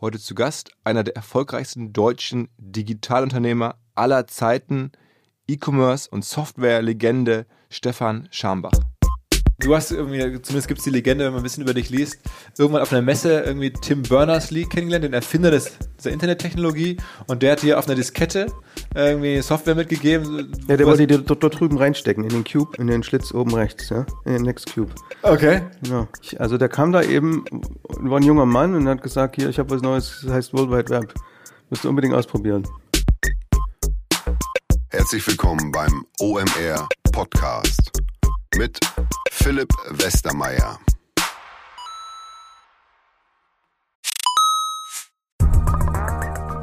Heute zu Gast einer der erfolgreichsten deutschen Digitalunternehmer aller Zeiten, E-Commerce und Software-Legende Stefan Schambach. Du hast irgendwie, zumindest gibt es die Legende, wenn man ein bisschen über dich liest, irgendwann auf einer Messe irgendwie Tim Berners-Lee kennengelernt, den Erfinder des, der Internettechnologie. Und der hat dir auf einer Diskette irgendwie Software mitgegeben. Ja, der wollte die dort, dort, drüben reinstecken, in den Cube, in den Schlitz oben rechts, ja, in den Next Cube. Okay. Ja. Ich, also der kam da eben, war ein junger Mann und hat gesagt, hier, ich habe was Neues, das heißt World Wide Web. Müsst du unbedingt ausprobieren. Herzlich willkommen beim OMR Podcast mit Philipp Westermeier.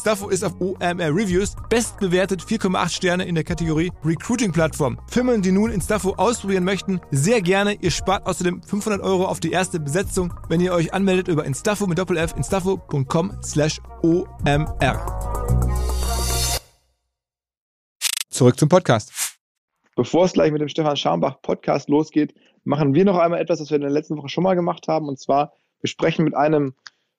Instaffo ist auf OMR Reviews bestbewertet 4,8 Sterne in der Kategorie Recruiting Plattform. Firmen, die nun Instaffo ausprobieren möchten, sehr gerne. Ihr spart außerdem 500 Euro auf die erste Besetzung, wenn ihr euch anmeldet über Instaffo mit Doppel-F instaffo.com slash OMR. Zurück zum Podcast. Bevor es gleich mit dem Stefan Schambach Podcast losgeht, machen wir noch einmal etwas, was wir in der letzten Woche schon mal gemacht haben. Und zwar, wir sprechen mit einem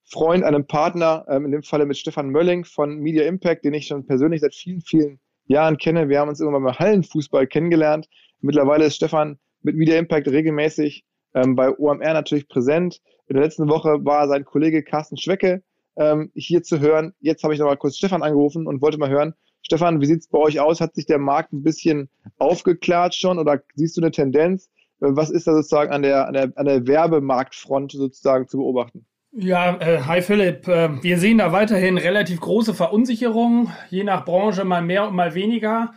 Freund, einem Partner, ähm, in dem Falle mit Stefan Mölling von Media Impact, den ich schon persönlich seit vielen, vielen Jahren kenne. Wir haben uns irgendwann beim Hallenfußball kennengelernt. Mittlerweile ist Stefan mit Media Impact regelmäßig ähm, bei OMR natürlich präsent. In der letzten Woche war sein Kollege Carsten Schwecke ähm, hier zu hören. Jetzt habe ich nochmal kurz Stefan angerufen und wollte mal hören, Stefan, wie sieht es bei euch aus? Hat sich der Markt ein bisschen aufgeklärt schon oder siehst du eine Tendenz? Was ist da sozusagen an der, an der, an der Werbemarktfront sozusagen zu beobachten? Ja, äh, hi Philipp. Äh, wir sehen da weiterhin relativ große Verunsicherung, je nach Branche mal mehr und mal weniger.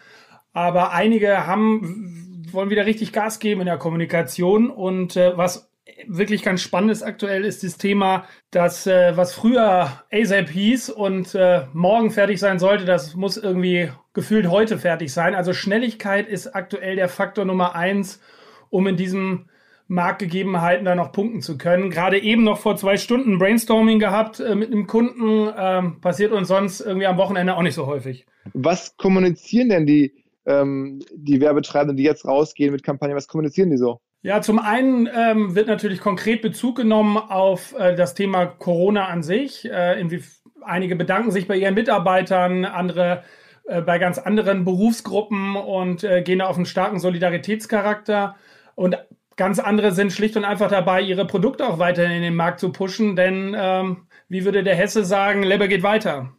Aber einige haben, wollen wieder richtig Gas geben in der Kommunikation. Und äh, was wirklich ganz spannend ist aktuell, ist das Thema, dass äh, was früher ASAP hieß und äh, morgen fertig sein sollte, das muss irgendwie gefühlt heute fertig sein. Also Schnelligkeit ist aktuell der Faktor Nummer eins, um in diesem Marktgegebenheiten da noch punkten zu können. Gerade eben noch vor zwei Stunden Brainstorming gehabt äh, mit einem Kunden. Ähm, passiert uns sonst irgendwie am Wochenende auch nicht so häufig. Was kommunizieren denn die, ähm, die Werbetreibenden, die jetzt rausgehen mit Kampagnen? Was kommunizieren die so? Ja, zum einen ähm, wird natürlich konkret Bezug genommen auf äh, das Thema Corona an sich. Äh, einige bedanken sich bei ihren Mitarbeitern, andere äh, bei ganz anderen Berufsgruppen und äh, gehen auf einen starken Solidaritätscharakter. Und Ganz andere sind schlicht und einfach dabei, ihre Produkte auch weiterhin in den Markt zu pushen, denn ähm, wie würde der Hesse sagen, Leber geht weiter.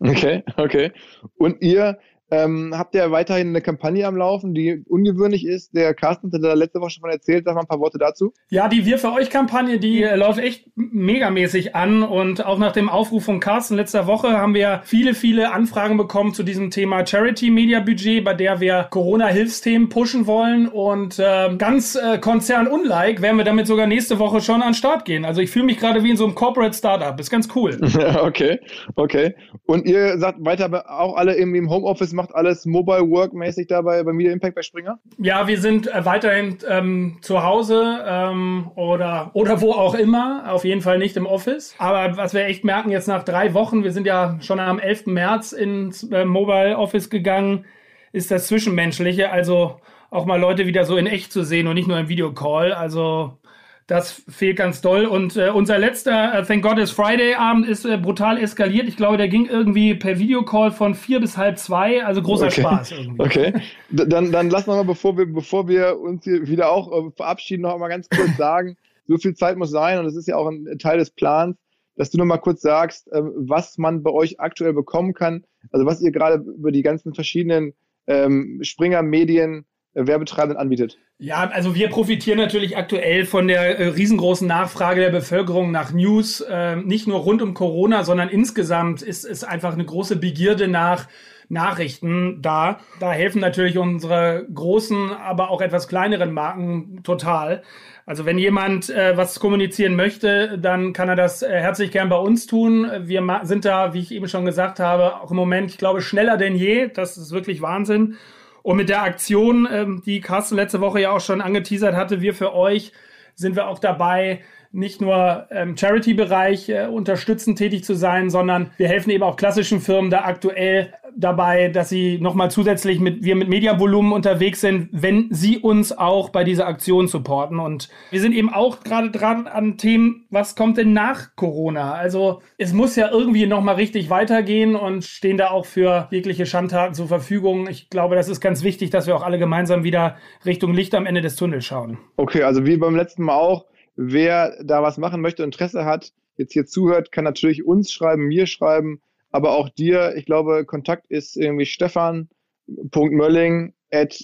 Okay, okay. Und ihr ähm, habt ihr weiterhin eine Kampagne am Laufen, die ungewöhnlich ist? Der Carsten hat da letzte Woche schon von erzählt. Sag mal ein paar Worte dazu. Ja, die Wir für euch Kampagne, die äh, läuft echt megamäßig an. Und auch nach dem Aufruf von Carsten letzter Woche haben wir viele, viele Anfragen bekommen zu diesem Thema Charity Media Budget, bei der wir Corona-Hilfsthemen pushen wollen. Und äh, ganz äh, konzernunlike werden wir damit sogar nächste Woche schon an den Start gehen. Also ich fühle mich gerade wie in so einem Corporate Startup. Ist ganz cool. okay, okay. Und ihr sagt weiter auch alle irgendwie im Homeoffice macht alles Mobile Work mäßig dabei bei Media Impact bei Springer? Ja, wir sind äh, weiterhin ähm, zu Hause ähm, oder, oder wo auch immer. Auf jeden Fall nicht im Office. Aber was wir echt merken jetzt nach drei Wochen, wir sind ja schon am 11. März ins äh, Mobile Office gegangen, ist das Zwischenmenschliche. Also auch mal Leute wieder so in echt zu sehen und nicht nur im Videocall. Also Das fehlt ganz doll. Und äh, unser letzter äh, Thank God is Friday Abend ist äh, brutal eskaliert. Ich glaube, der ging irgendwie per Videocall von vier bis halb zwei. Also großer okay. Spaß irgendwie. Okay. Dann, dann lass noch mal, bevor wir, bevor wir uns hier wieder auch äh, verabschieden, noch mal ganz kurz sagen, so viel Zeit muss sein und es ist ja auch ein Teil des Plans, dass du noch mal kurz sagst, ähm, was man bei euch aktuell bekommen kann. Also was ihr gerade über die ganzen verschiedenen ähm, Springer-Medien äh, Werbetreibenden anbietet. Ja, also wir profitieren natürlich aktuell von der äh, riesengroßen Nachfrage der Bevölkerung nach News, äh, nicht nur rund um Corona, sondern insgesamt ist es einfach eine große Begierde nach Nachrichten da. Da helfen natürlich unsere großen, aber auch etwas kleineren Marken total. Also wenn jemand äh, was kommunizieren möchte, dann kann er das äh, herzlich gern bei uns tun. Wir sind da, wie ich eben schon gesagt habe, auch im Moment, ich glaube, schneller denn je. Das ist wirklich Wahnsinn. Und mit der Aktion, ähm, die Carsten letzte Woche ja auch schon angeteasert hatte, wir für euch, sind wir auch dabei, nicht nur im Charity-Bereich äh, unterstützend tätig zu sein, sondern wir helfen eben auch klassischen Firmen da aktuell dabei, dass sie nochmal zusätzlich mit, wir mit Mediavolumen unterwegs sind, wenn sie uns auch bei dieser Aktion supporten. Und wir sind eben auch gerade dran an Themen, was kommt denn nach Corona? Also es muss ja irgendwie nochmal richtig weitergehen und stehen da auch für jegliche Schandtaten zur Verfügung. Ich glaube, das ist ganz wichtig, dass wir auch alle gemeinsam wieder Richtung Licht am Ende des Tunnels schauen. Okay, also wie beim letzten Mal auch, wer da was machen möchte, Interesse hat, jetzt hier zuhört, kann natürlich uns schreiben, mir schreiben, aber auch dir. Ich glaube, Kontakt ist irgendwie stefan.mölling at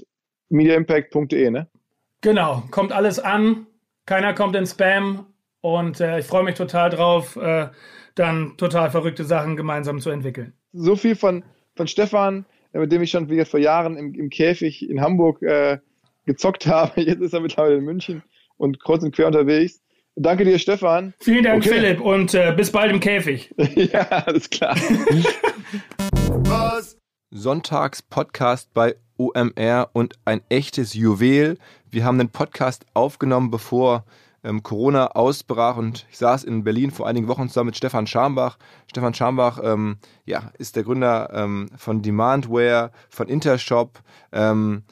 mediaimpact.de, ne? Genau, kommt alles an, keiner kommt in Spam und äh, ich freue mich total drauf, äh, dann total verrückte Sachen gemeinsam zu entwickeln. So viel von, von Stefan, mit dem ich schon wie vor Jahren im, im Käfig in Hamburg äh, gezockt habe. Jetzt ist er mittlerweile in München und kreuz und quer unterwegs. Danke dir, Stefan. Vielen Dank, okay. Philipp, und äh, bis bald im Käfig. ja, alles klar. Was? Sonntags-Podcast bei OMR und ein echtes Juwel. Wir haben den Podcast aufgenommen, bevor ähm, Corona ausbrach und ich saß in Berlin vor einigen Wochen zusammen mit Stefan Schambach. Stefan Schambach ähm, ja, ist der Gründer ähm, von Demandware, von Intershop, ähm,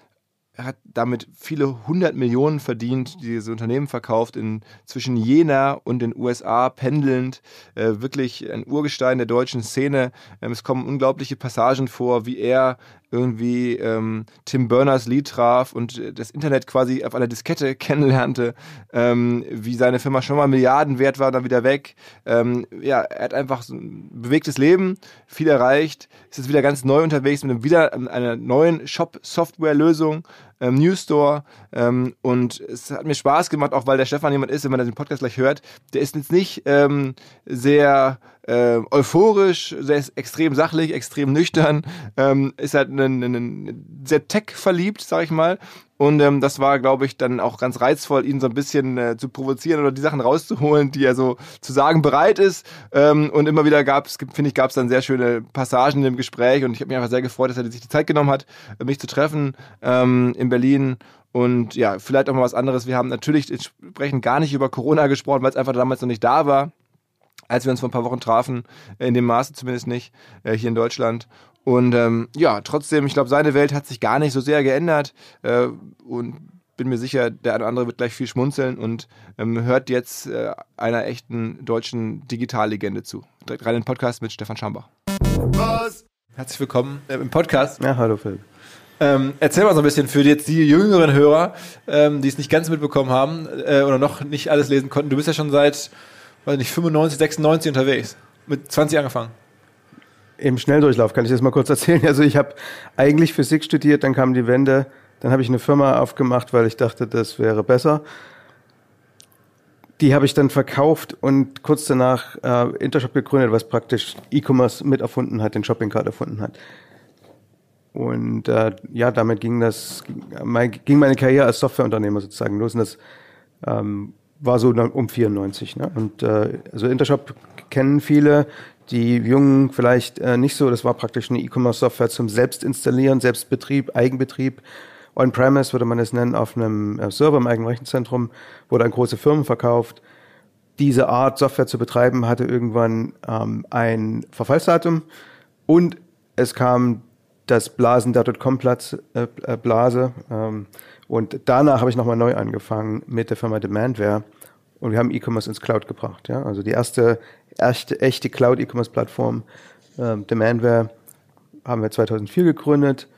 hat damit viele hundert Millionen verdient, diese Unternehmen verkauft, in, zwischen Jena und den USA pendelnd. Äh, wirklich ein Urgestein der deutschen Szene. Ähm, es kommen unglaubliche Passagen vor, wie er irgendwie ähm, Tim Berners-Lee traf und das Internet quasi auf einer Diskette kennenlernte, ähm, wie seine Firma schon mal Milliarden wert war, dann wieder weg. Ähm, ja, er hat einfach so ein bewegtes Leben, viel erreicht, ist jetzt wieder ganz neu unterwegs mit einem, wieder einer neuen Shop-Software-Lösung, ähm, News Store ähm, und es hat mir Spaß gemacht, auch weil der Stefan jemand ist, wenn man den Podcast gleich hört, der ist jetzt nicht ähm, sehr äh, euphorisch, sehr extrem sachlich, extrem nüchtern, ähm, ist halt ein, ein, sehr tech-verliebt, sag ich mal. Und ähm, das war, glaube ich, dann auch ganz reizvoll, ihn so ein bisschen äh, zu provozieren oder die Sachen rauszuholen, die er so zu sagen bereit ist. Ähm, und immer wieder gab es, finde ich, gab es dann sehr schöne Passagen im Gespräch. Und ich habe mich einfach sehr gefreut, dass er sich die Zeit genommen hat, mich zu treffen ähm, in Berlin. Und ja, vielleicht auch mal was anderes. Wir haben natürlich entsprechend gar nicht über Corona gesprochen, weil es einfach damals noch nicht da war als wir uns vor ein paar Wochen trafen, in dem Maße zumindest nicht, äh, hier in Deutschland. Und ähm, ja, trotzdem, ich glaube, seine Welt hat sich gar nicht so sehr geändert äh, und bin mir sicher, der eine oder andere wird gleich viel schmunzeln und ähm, hört jetzt äh, einer echten deutschen Digitallegende zu. Direkt rein in den Podcast mit Stefan Schambach. Was? Herzlich willkommen äh, im Podcast. Ja, hallo Phil. Ähm, erzähl mal so ein bisschen für jetzt die jüngeren Hörer, ähm, die es nicht ganz mitbekommen haben äh, oder noch nicht alles lesen konnten. Du bist ja schon seit weiß nicht, 95, 96 unterwegs. Mit 20 angefangen. Im Schnelldurchlauf kann ich das mal kurz erzählen. Also ich habe eigentlich Physik studiert, dann kam die Wende, dann habe ich eine Firma aufgemacht, weil ich dachte, das wäre besser. Die habe ich dann verkauft und kurz danach äh, Intershop gegründet, was praktisch E-Commerce mit erfunden hat, den Shopping Card erfunden hat. Und äh, ja, damit ging das, ging meine Karriere als Softwareunternehmer sozusagen los. Und das ähm, war so um 94. Ne? Und äh, also Intershop kennen viele, die Jungen vielleicht äh, nicht so. Das war praktisch eine E-Commerce-Software zum Selbstinstallieren, Selbstbetrieb, Eigenbetrieb. On-Premise würde man es nennen, auf einem äh, Server im eigenen Rechenzentrum, wurde an große Firmen verkauft. Diese Art Software zu betreiben hatte irgendwann ähm, ein Verfallsdatum und es kam das Blasen der Dotcom-Blase. Äh, ähm, und danach habe ich nochmal neu angefangen mit der Firma Demandware Und wir haben E-Commerce ins Cloud gebracht. Ja? Also die erste, erste echte Cloud-E-Commerce-Plattform, ähm, Demandware, haben wir 2004 gegründet.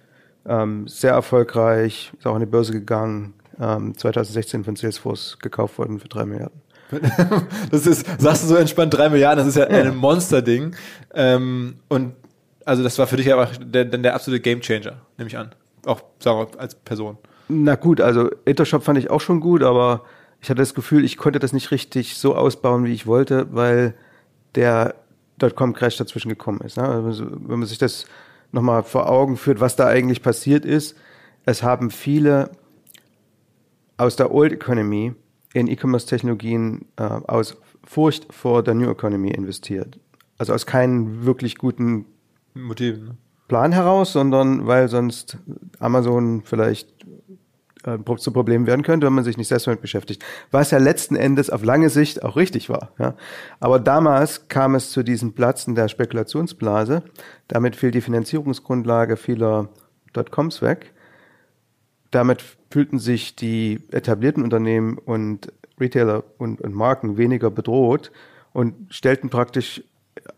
Ähm, sehr erfolgreich, ist auch an die Börse gegangen. Ähm, 2016 von Salesforce gekauft worden für drei Milliarden. das ist, sagst du so entspannt, drei Milliarden, das ist ja, ja. ein Monster-Ding. Ähm, und also das war für dich einfach der, der absolute Gamechanger, nehme ich an. Auch sagen wir, als Person. Na gut, also Intershop fand ich auch schon gut, aber ich hatte das Gefühl, ich konnte das nicht richtig so ausbauen, wie ich wollte, weil der Dotcom-Crash dazwischen gekommen ist. Ne? Also, wenn man sich das nochmal vor Augen führt, was da eigentlich passiert ist, es haben viele aus der Old Economy in E-Commerce-Technologien äh, aus Furcht vor der New Economy investiert. Also aus keinen wirklich guten Motiven. Ne? Plan heraus, sondern weil sonst Amazon vielleicht äh, zu Problemen werden könnte, wenn man sich nicht selbst damit beschäftigt. Was ja letzten Endes auf lange Sicht auch richtig war. Ja. Aber damals kam es zu diesem Platzen der Spekulationsblase. Damit fiel die Finanzierungsgrundlage vieler Dotcoms weg. Damit fühlten sich die etablierten Unternehmen und Retailer und, und Marken weniger bedroht und stellten praktisch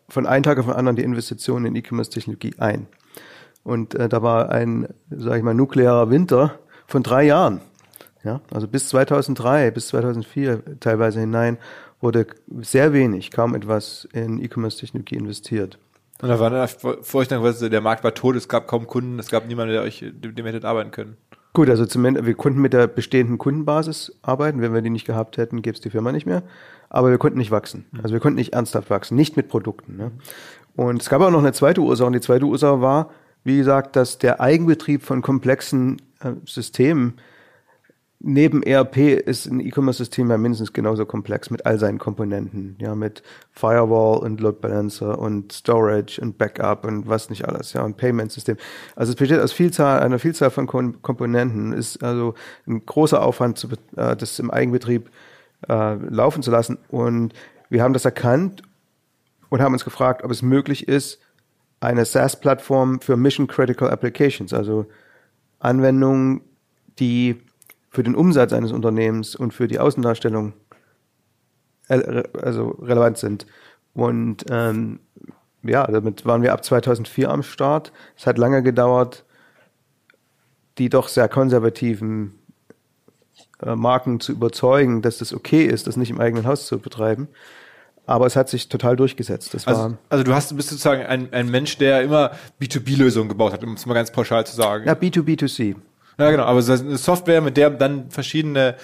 von einem Tag auf den anderen die Investitionen in E-Commerce-Technologie ein. Und äh, da war ein, sage ich mal, nuklearer Winter von drei Jahren. Ja, also bis 2003, bis 2004 teilweise hinein wurde sehr wenig, kaum etwas in E-Commerce-Technologie investiert. Und da war dann Furcht, der Markt war tot, es gab kaum Kunden, es gab niemanden, der euch, dem, dem hättet arbeiten können. Gut, also zumindest, wir konnten mit der bestehenden Kundenbasis arbeiten. Wenn wir die nicht gehabt hätten, gäbe es die Firma nicht mehr. Aber wir konnten nicht wachsen. Mhm. Also wir konnten nicht ernsthaft wachsen, nicht mit Produkten. Ne? Und es gab auch noch eine zweite Ursache. Und die zweite Ursache war, wie gesagt, dass der Eigenbetrieb von komplexen äh, Systemen neben ERP ist ein E-Commerce-System ja mindestens genauso komplex mit all seinen Komponenten, ja, mit Firewall und Load Balancer und Storage und Backup und was nicht alles, ja, und Payment-System. Also es besteht aus Vielzahl, einer Vielzahl von Kom Komponenten, ist also ein großer Aufwand, zu, äh, das im Eigenbetrieb äh, laufen zu lassen. Und wir haben das erkannt und haben uns gefragt, ob es möglich ist, eine SaaS-Plattform für Mission Critical Applications, also Anwendungen, die für den Umsatz eines Unternehmens und für die Außendarstellung also relevant sind. Und ähm, ja, damit waren wir ab 2004 am Start. Es hat lange gedauert, die doch sehr konservativen äh, Marken zu überzeugen, dass das okay ist, das nicht im eigenen Haus zu betreiben. Aber es hat sich total durchgesetzt. Also, also du hast, bist sozusagen ein, ein Mensch, der immer B2B-Lösungen gebaut hat, um es mal ganz pauschal zu sagen. Ja, B2B2C. Ja, genau. Aber so eine Software, mit der dann verschiedene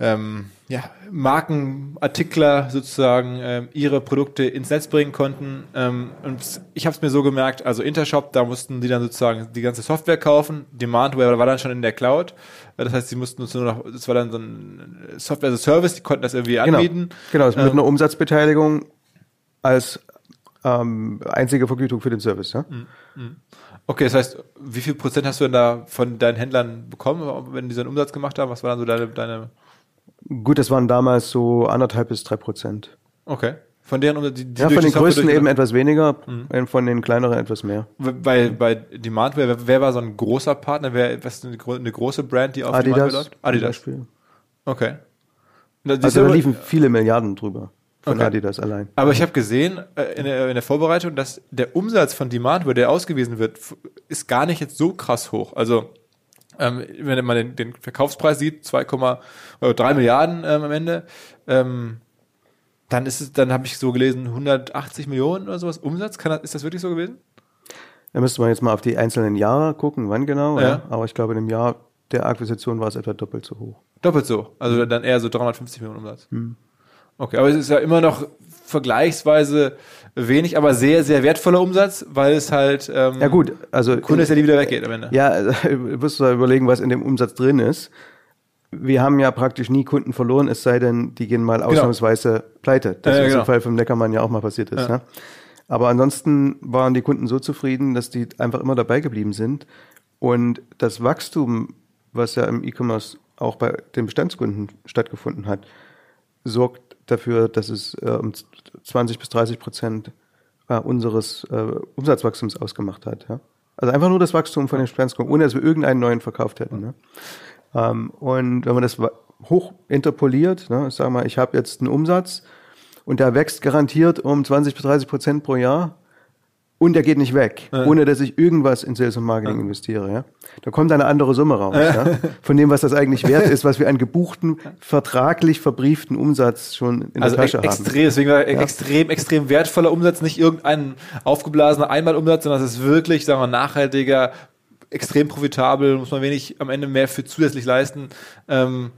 ähm, ja, Markenartikler sozusagen ähm, ihre Produkte ins Netz bringen konnten. Ähm, und ich habe es mir so gemerkt, also Intershop, da mussten die dann sozusagen die ganze Software kaufen. Demandware war dann schon in der Cloud. Das heißt, sie mussten uns nur noch, das war dann so ein Software as a Service, die konnten das irgendwie genau. anbieten. Genau, mit ähm, einer Umsatzbeteiligung als ähm, einzige Vergütung für den Service. Ja? Mhm. Mhm. Okay, das heißt, wie viel Prozent hast du denn da von deinen Händlern bekommen, wenn die so einen Umsatz gemacht haben? Was war dann so deine, deine Gut, das waren damals so anderthalb bis drei Prozent. Okay. Von deren die, die Ja, von den größten eben etwas weniger, mhm. von den kleineren etwas mehr. Bei, bei Demand, wer, wer war so ein großer Partner? Wer, was ist eine, eine große Brand, die auf Adidas, Demand läuft? Adidas. Beispiel. Okay. also da liefen viele Milliarden drüber von okay. Adidas allein. Aber ich habe gesehen äh, in, der, in der Vorbereitung, dass der Umsatz von Demandware, der ausgewiesen wird, ist gar nicht jetzt so krass hoch. Also ähm, wenn man den, den Verkaufspreis sieht, 2,3 Milliarden ähm, am Ende, ähm, dann ist es, dann habe ich so gelesen, 180 Millionen oder sowas Umsatz. Kann ist das wirklich so gewesen? Da müsste man jetzt mal auf die einzelnen Jahre gucken, wann genau. Ja. ja. Aber ich glaube, in dem Jahr der Akquisition war es etwa doppelt so hoch. Doppelt so, also dann eher so 350 Millionen Umsatz. Hm. Okay, aber es ist ja immer noch vergleichsweise wenig, aber sehr, sehr wertvoller Umsatz, weil es halt ähm, ja gut, also Kunde ist ja nie wieder weggeht am Ende. Ja, also, musst du überlegen, was in dem Umsatz drin ist. Wir haben ja praktisch nie Kunden verloren, es sei denn, die gehen mal genau. ausnahmsweise pleite. Das ja, ist genau. im Fall vom Neckermann ja auch mal passiert ist. Ja. Ne? Aber ansonsten waren die Kunden so zufrieden, dass die einfach immer dabei geblieben sind. Und das Wachstum, was ja im E-Commerce auch bei den Bestandskunden stattgefunden hat, sorgt dafür, dass es äh, um 20 bis 30 Prozent äh, unseres äh, Umsatzwachstums ausgemacht hat. Ja? Also einfach nur das Wachstum von den Bestandskunden, ohne dass wir irgendeinen neuen verkauft hätten. Ne? Ähm, und wenn man das hoch interpoliert. Ne? Ich sage mal, ich habe jetzt einen Umsatz und der wächst garantiert um 20 bis 30 Prozent pro Jahr und der geht nicht weg, Ja. ohne dass ich irgendwas in Sales und Marketing investiere. Ja? Da kommt eine andere Summe raus, ja? von dem, was das eigentlich wert ist, was wir an gebuchten, vertraglich verbrieften Umsatz schon in Also der Tasche haben. extrem, deswegen war extrem, extrem wertvoller Umsatz, nicht irgendein aufgeblasener Einmalumsatz, sondern es ist wirklich, sagen wir, nachhaltiger, extrem profitabel, muss man wenig am Ende mehr für zusätzlich leisten. Ähm,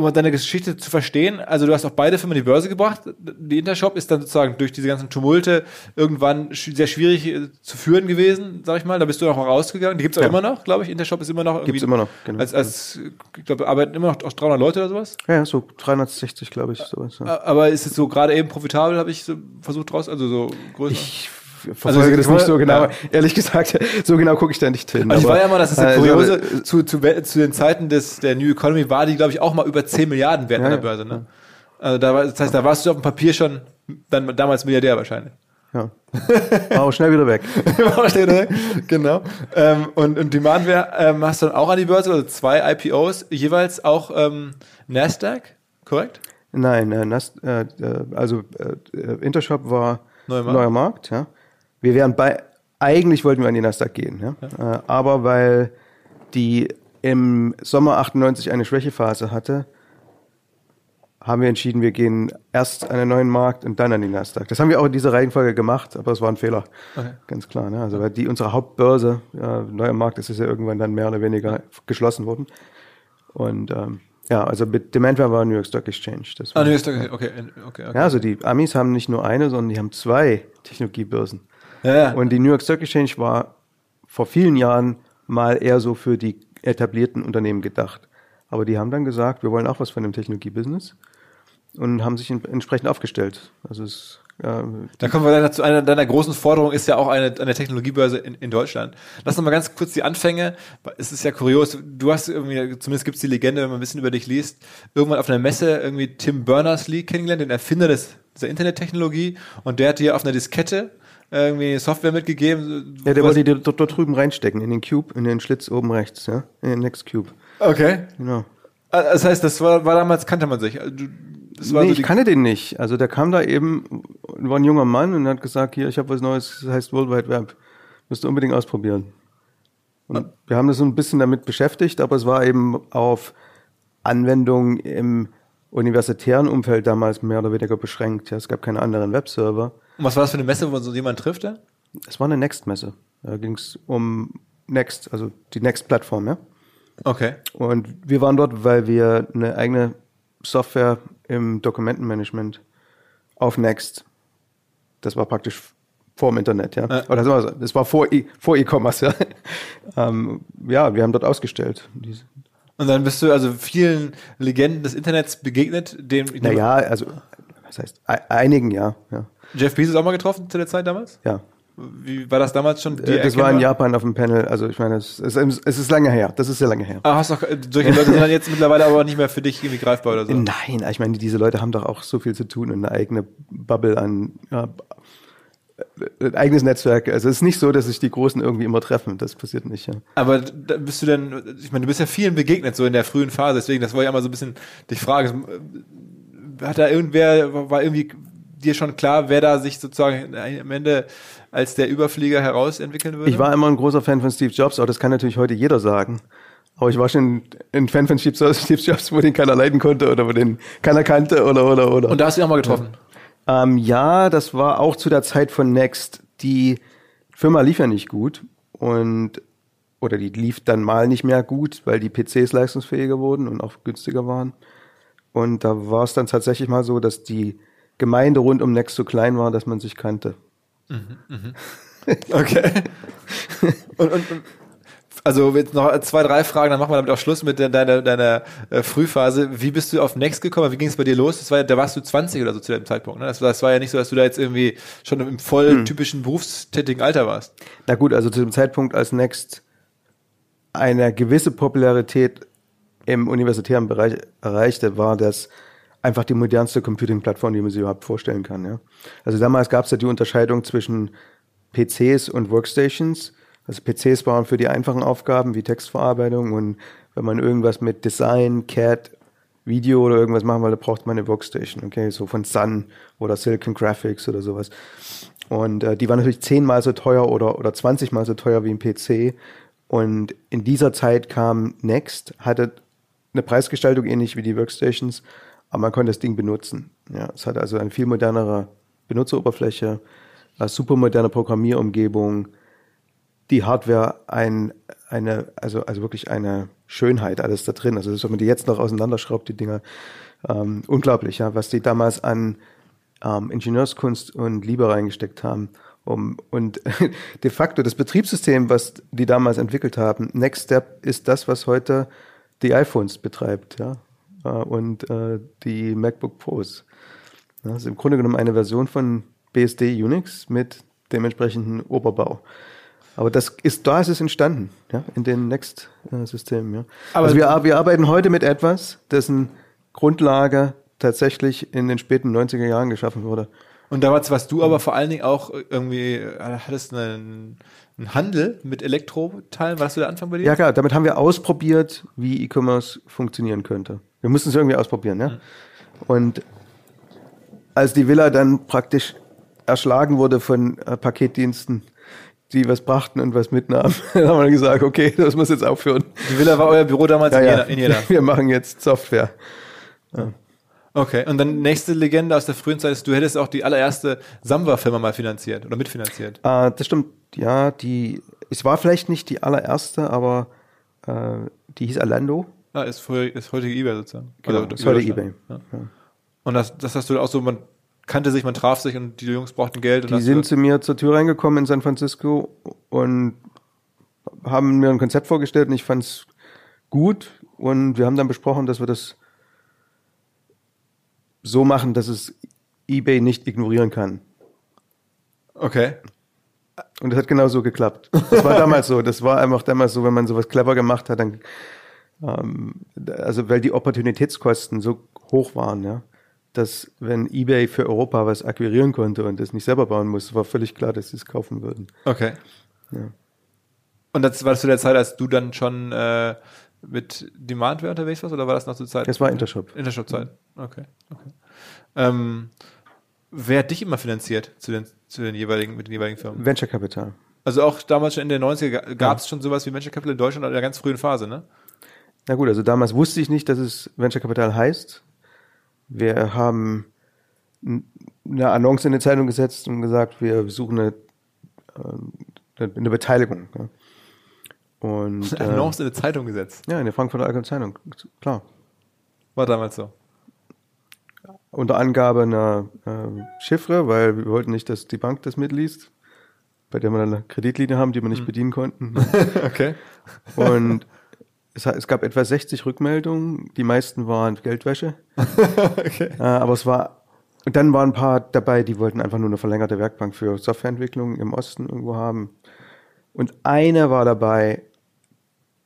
um deine Geschichte zu verstehen, also du hast auch beide Firmen in die Börse gebracht. Die Intershop ist dann sozusagen durch diese ganzen Tumulte irgendwann sch sehr schwierig äh, zu führen gewesen, sag ich mal. Da bist du auch rausgegangen. Die gibt es auch Ja. immer noch, glaube ich. Intershop ist immer noch. Gibt's immer noch, genau. Als, als, ich glaube, arbeiten immer noch auch 300 Leute oder sowas. Ja, ja, so 360, glaube ich, sowas. Ja. Aber ist es so gerade eben profitabel, habe ich so versucht raus, also so größer? Ich verfolge Also, das ich nicht so genau. ja. Ehrlich gesagt, so genau gucke ich da nicht hin. also ich war ja mal, das ist ja also, kuriose, zu, zu, zu den Zeiten des, der New Economy war die, glaube ich, auch mal über 10 Milliarden wert Ja, an der. Börse. Ne? Also da war, das heißt, da warst du auf dem Papier schon dann damals Milliardär wahrscheinlich. Ja. War auch schnell wieder weg. genau. Ähm, und, und Demandware ähm, hast du dann auch an die Börse, also zwei IPOs, jeweils auch ähm, Nasdaq, korrekt? Nein, äh, Nas, äh, äh, also äh, äh, Intershop war Neuer neuer Markt. Markt. ja. Wir wären bei, eigentlich wollten wir an die Nasdaq gehen, ja. Äh, aber weil die im Sommer 98 eine Schwächephase hatte, haben wir entschieden, wir gehen erst an den neuen Markt und dann an die Nasdaq. Das haben wir auch in dieser Reihenfolge gemacht, aber es war ein Fehler. Okay. Ganz klar. Ne? Also weil die unsere Hauptbörse, ja, neuer Markt, ist ja irgendwann dann mehr oder weniger geschlossen worden. Und ähm, ja, also mit Demandware war New York Stock Exchange. Das war, Ah, nee, ist okay, okay, okay. okay. ja, also die Amis haben nicht nur eine, sondern die haben zwei Technologiebörsen. Ja, ja. Und die New York Stock Exchange war vor vielen Jahren mal eher so für die etablierten Unternehmen gedacht. Aber die haben dann gesagt, wir wollen auch was von dem Technologiebusiness und haben sich entsprechend aufgestellt. Also es, äh, Da kommen wir dann zu einer deiner großen Forderungen, ist ja auch eine, eine Technologiebörse in, in Deutschland. Lass uns mal ganz kurz die Anfänge. Es ist ja kurios, du hast irgendwie, zumindest gibt es die Legende, wenn man ein bisschen über dich liest, irgendwann auf einer Messe irgendwie Tim Berners-Lee kennengelernt, den Erfinder des, dieser Internettechnologie, und der hat dir auf einer Diskette irgendwie Software mitgegeben. ja, der wollte die dort, dort drüben reinstecken, in den Cube, in den Schlitz oben rechts, ja, in den Next Cube. Okay. Genau. Ah, Das heißt, das war, war damals, kannte man sich. Also du- Das war nee, so ich kannte den nicht. Also der kam da eben, war ein junger Mann und hat gesagt, hier, ich habe was Neues, das heißt World Wide Web. Müsst ihr unbedingt ausprobieren. Und wir haben das so ein bisschen damit beschäftigt, aber es war eben auf Anwendungen im universitären Umfeld damals mehr oder weniger beschränkt. Ja, es gab keine anderen Webserver. Und was war das für eine Messe, wo man so jemanden trifft? Ja? Es war eine Next-Messe. Da ging es um Next, also die Next-Plattform, ja. Okay. Und wir waren dort, weil wir eine eigene Software im Dokumentenmanagement auf Next, das war praktisch vor dem Internet, ja. Ja. Oder das war vor E- vor E-Commerce, ja. ähm, ja, wir haben dort ausgestellt. Und dann bist du also vielen Legenden des Internets begegnet, dem Naja, also, was heißt, e- einigen, ja, ja. Jeff Bezos auch mal getroffen zu der Zeit damals? ja. Wie war das damals schon? Äh, das war in? Japan auf dem Panel, also ich meine, es ist, es ist lange her, das ist sehr lange her. Ah, hast doch, solche Leute sind dann jetzt mittlerweile aber nicht mehr für dich irgendwie greifbar oder so. Nein, ich meine, diese Leute haben doch auch so viel zu tun und eine eigene Bubble an, ja, ein eigenes Netzwerk. Also es ist nicht so, dass sich die Großen irgendwie immer treffen. Das passiert nicht. Ja. Aber da bist du denn, ich meine, du bist ja vielen begegnet, so in der frühen Phase, deswegen, das wollte ich einmal so ein bisschen dich fragen. Hat da irgendwer, war irgendwie dir schon klar, wer da sich sozusagen am Ende als der Überflieger herausentwickeln würde? Ich war immer ein großer Fan von Steve Jobs, aber das kann natürlich heute jeder sagen. Aber ich war schon ein Fan von Steve Jobs, Steve Jobs wo den keiner leiden konnte oder wo den keiner kannte oder oder oder. Und da hast du ihn auch mal getroffen. Ähm, ja, das war auch zu der Zeit von Next. Die Firma lief ja nicht gut und oder die lief dann mal nicht mehr gut, weil die PCs leistungsfähiger wurden und auch günstiger waren. Und da war es dann tatsächlich mal so, dass die Gemeinde rund um Next so klein war, dass man sich kannte. Okay. und, und, und also jetzt noch zwei, drei Fragen, dann machen wir damit auch Schluss mit de- deiner, deiner äh, Frühphase. Wie bist du auf Next gekommen? Wie ging es bei dir los? Das war, ja- da warst du 20 oder so zu dem Zeitpunkt. Ne? Das, war, das war ja nicht so, dass du da jetzt irgendwie schon im voll typischen berufstätigen Alter warst. Na gut, also zu dem Zeitpunkt, als Next eine gewisse Popularität im universitären Bereich erreichte, war das einfach die modernste Computing-Plattform, die man sich überhaupt vorstellen kann. Ja. Also damals gab es ja die Unterscheidung zwischen PCs und Workstations. Also PCs waren für die einfachen Aufgaben wie Textverarbeitung und wenn man irgendwas mit Design, CAD, Video oder irgendwas machen will, braucht man eine Workstation, okay, so von Sun oder Silicon Graphics oder sowas. Und äh, die war natürlich zehnmal so teuer oder, oder 20 mal so teuer wie ein PC. Und in dieser Zeit kam Next, hatte eine Preisgestaltung ähnlich wie die Workstations, aber man konnte das Ding benutzen. Ja, es hatte also eine viel modernere Benutzeroberfläche, eine super moderne Programmierumgebung, die Hardware ein, eine, also, also wirklich eine Schönheit, alles da drin. Also, wenn man die jetzt noch auseinanderschraubt, die Dinger, ähm, unglaublich, ja, was die damals an ähm, Ingenieurskunst und Liebe reingesteckt haben. Um, und de facto das Betriebssystem, was die damals entwickelt haben, Next Step ist das, was heute die iPhones betreibt, ja, äh, und äh, die MacBook Pros. Das ist im Grunde genommen eine Version von BSD Unix mit dementsprechenden Oberbau. Aber das ist, da ist es entstanden, ja, in den Next-Systemen, ja. Aber also wir, wir arbeiten heute mit etwas, dessen Grundlage tatsächlich in den späten 90er Jahren geschaffen wurde. Und damals warst du aber vor allen Dingen auch irgendwie, äh, hattest einen, einen Handel mit Elektroteilen, warst du der Anfang bei dir? Ja klar, damit haben wir ausprobiert, wie E-Commerce funktionieren könnte. Wir mussten es irgendwie ausprobieren, ja. Mhm. Und als die Villa dann praktisch erschlagen wurde von äh, Paketdiensten, die was brachten und was mitnahmen, dann haben wir gesagt, okay, das muss jetzt aufhören. Die Villa war euer Büro damals ja, in, Jena, in Jena. Wir machen jetzt Software. Ja. Okay, und dann nächste Legende aus der frühen Zeit ist, du hättest auch die allererste Samba-Firma mal finanziert oder mitfinanziert. Äh, das stimmt, ja, die, es war vielleicht nicht die allererste, aber äh, die hieß Alando. Ah, ist, für, ist heutige eBay sozusagen. Genau, ist heute eBay. Ja. Und das, das hast du auch so, man kannte sich, man traf sich und die Jungs brauchten Geld. die sind zu mir zur Tür reingekommen in San Francisco und haben mir ein Konzept vorgestellt und ich fand es gut und wir haben dann besprochen, dass wir das so machen, dass es eBay nicht ignorieren kann. Okay. Und das hat genau so geklappt. Das war damals so. Das war einfach damals so, wenn man sowas clever gemacht hat, dann, ähm, also weil die Opportunitätskosten so hoch waren, ja, dass wenn eBay für Europa was akquirieren konnte und das nicht selber bauen muss, war völlig klar, dass sie es kaufen würden. Okay. Ja. Und das war zu der Zeit, als du dann schon äh, mit Demandware unterwegs warst oder war das noch zur Zeit? Das war Intershop. Intershop-Zeit. Okay. okay. Ähm, wer hat dich immer finanziert zu den, zu den jeweiligen, mit den jeweiligen Firmen? Venture Capital. Also auch damals schon in den 90er gab es ja. schon sowas wie Venture Capital in Deutschland in der ganz frühen Phase, ne? Na gut, also damals wusste ich nicht, dass es Venture Capital heißt. Wir haben eine Annonce in die Zeitung gesetzt und gesagt, wir suchen eine, äh, eine Beteiligung. Und, eine Annonce in die Zeitung gesetzt? Ja, in der Frankfurter Allgemeine Zeitung, klar. War damals so unter Angabe einer äh, Chiffre, weil wir wollten nicht, dass die Bank das mitliest, bei der wir eine Kreditlinie haben, die wir nicht hm. bedienen konnten. okay. Und es, es, gab etwa 60 Rückmeldungen, die meisten waren Geldwäsche. okay. Äh, aber es war, und dann waren ein paar dabei, die wollten einfach nur eine verlängerte Werkbank für Softwareentwicklung im Osten irgendwo haben. Und eine war dabei,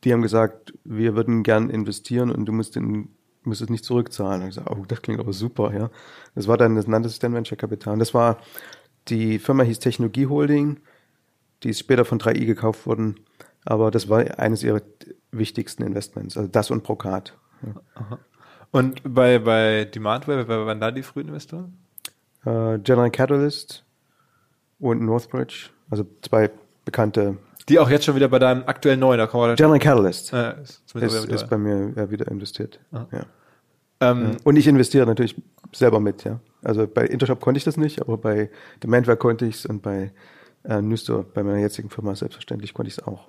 die haben gesagt, wir würden gern investieren und du musst in muss es nicht zurückzahlen. Und ich sage, oh, das klingt aber super, ja. Das war dann, das nannte sich dann Venture Capital. Und das war, die Firma hieß Technologie Holding, die ist später von 3i gekauft worden, aber das war eines ihrer wichtigsten Investments, also das und Procat. Ja. Und bei, bei Demandware, wer waren da die frühen Investoren? Uh, General Catalyst und Northbridge, also zwei bekannte die auch jetzt schon wieder bei deinem aktuellen neuen, da kommen wir General Catalyst ja, ist, ist, ist, bei mir ja, wieder investiert. Ja. Ähm, und ich investiere natürlich selber mit, ja. Also bei Intershop konnte ich das nicht, aber bei Demandware konnte ich es und bei äh, Newstore, bei meiner jetzigen Firma selbstverständlich konnte ich es auch.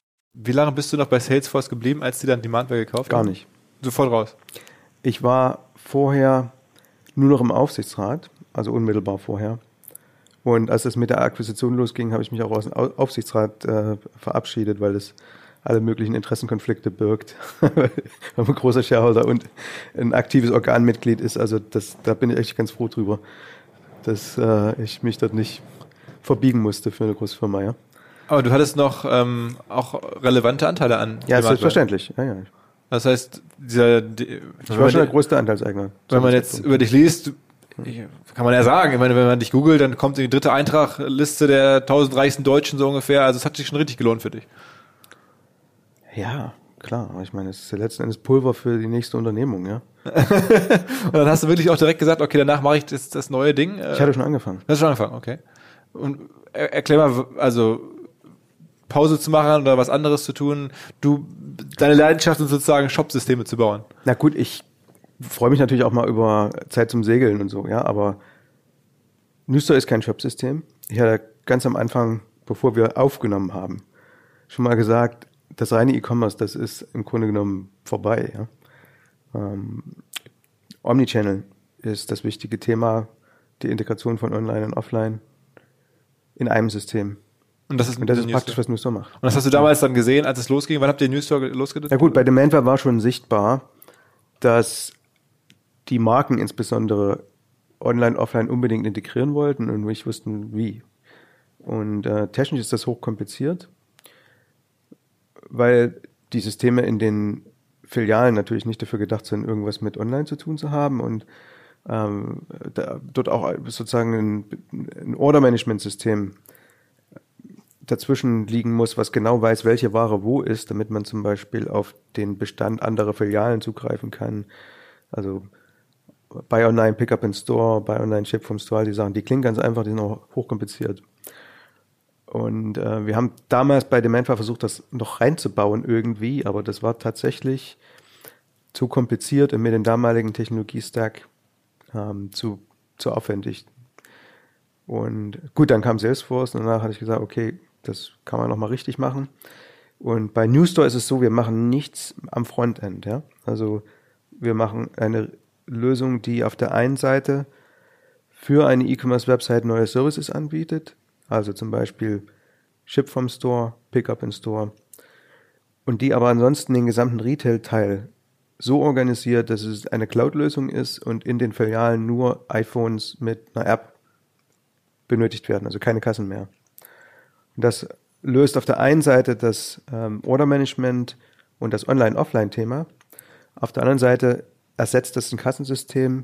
Wie lange bist du noch bei Salesforce geblieben, als die dann Demandware gekauft Gar haben? nicht. Sofort raus. Ich war vorher nur noch im Aufsichtsrat, also unmittelbar vorher. Und als das mit der Akquisition losging, habe ich mich auch aus dem Au- Aufsichtsrat äh, verabschiedet, weil es alle möglichen Interessenkonflikte birgt, weil man ein großer Shareholder und ein aktives Organmitglied ist. Also das, da bin ich echt ganz froh drüber, dass äh, ich mich dort nicht verbiegen musste für eine große Firma. Ja, Aber du hattest noch ähm, auch relevante Anteile an ja selbstverständlich. Ja, ja. Das heißt, dieser, die, Ich war schon der größte Anteilseigner. wenn man jetzt über dich liest, du- kann man ja sagen, ich meine, wenn man dich googelt, dann kommt in die dritte Eintragliste der 1000 reichsten Deutschen so ungefähr. Also es hat sich schon richtig gelohnt für dich. Ja, klar. Aber ich meine, es ist ja letzten Endes Pulver für die nächste Unternehmung, ja. Und dann hast du wirklich auch direkt gesagt, okay, danach mache ich das, das neue Ding. Äh, Ich hatte schon angefangen. Das ist schon angefangen, okay. Und er, erklär mal, also Pause zu machen oder was anderes zu tun. Du, deine Leidenschaft ist sozusagen Shop-Systeme zu bauen. Na gut, ich freue mich natürlich auch mal über Zeit zum Segeln und so, ja, aber Nüster ist kein Shop-System. Ich hatte ganz am Anfang, bevor wir aufgenommen haben, schon mal gesagt, das reine E-Commerce, das ist im Grunde genommen vorbei. Ja. Ähm, Omnichannel ist das wichtige Thema, die Integration von Online und Offline in einem System. Und das ist, Und das ist praktisch, was Nüster macht. Und das hast du damals dann gesehen, als es losging. Wann habt ihr den Newsstore losgedacht? Ja gut, bei Demandware war schon sichtbar, dass die Marken insbesondere online, offline unbedingt integrieren wollten und nicht wussten, wie. Und äh, technisch ist das hochkompliziert, weil die Systeme in den Filialen natürlich nicht dafür gedacht sind, irgendwas mit online zu tun zu haben und ähm, da, dort auch sozusagen ein, ein Order-Management-System dazwischen liegen muss, was genau weiß, welche Ware wo ist, damit man zum Beispiel auf den Bestand anderer Filialen zugreifen kann. Also Buy Online, Pick Up in Store, Buy Online, Ship vom Store, die Sachen, die klingen ganz einfach, die sind auch hochkompliziert. Und äh, wir haben damals bei Demandware versucht, das noch reinzubauen irgendwie, aber das war tatsächlich zu kompliziert und mit dem damaligen Technologie-Stack ähm, zu, zu aufwendig. Und gut, dann kam Salesforce und danach hatte ich gesagt, okay, das kann man nochmal richtig machen. Und bei Newstore ist es so, wir machen nichts am Frontend. Ja? Also wir machen eine Lösung, die auf der einen Seite für eine E-Commerce-Website neue Services anbietet, also zum Beispiel Ship vom Store, Pickup in Store, und die aber ansonsten den gesamten Retail-Teil so organisiert, dass es eine Cloud-Lösung ist und in den Filialen nur iPhones mit einer App benötigt werden, also keine Kassen mehr. Das löst auf der einen Seite das ähm, Order-Management und das Online-Offline-Thema. Auf der anderen Seite ersetzt es ein Kassensystem,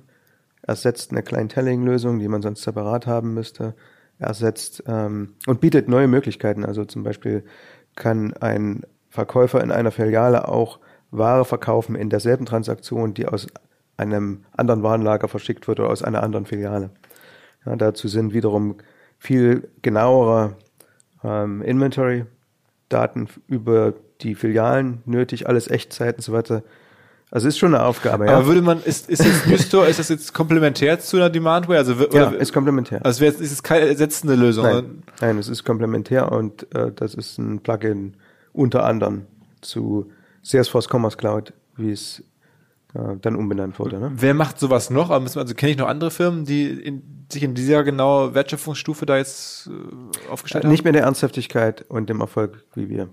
ersetzt eine Clienteling-Lösung, die man sonst separat haben müsste, ersetzt ähm, und bietet neue Möglichkeiten. Also zum Beispiel kann ein Verkäufer in einer Filiale auch Ware verkaufen in derselben Transaktion, die aus einem anderen Warenlager verschickt wird oder aus einer anderen Filiale. Ja, dazu sind wiederum viel genauere ähm, Inventory-Daten über die Filialen nötig, alles Echtzeit und so weiter. Also ist schon eine Aufgabe. Ja, Aber würde man, ist, ist jetzt Newsstore, ist das jetzt komplementär zu einer Demandware? Also, ja ist komplementär. also wäre ist es keine ersetzende Lösung. Nein, nein, es ist komplementär und äh, das ist ein Plugin unter anderem zu Salesforce Commerce Cloud, wie es dann umbenannt wurde. Ne? Wer macht sowas noch? Also kenne ich noch andere Firmen, die in, sich in dieser genau Wertschöpfungsstufe da jetzt äh, aufgestellt haben? Nicht mit der Ernsthaftigkeit und dem Erfolg wie wir.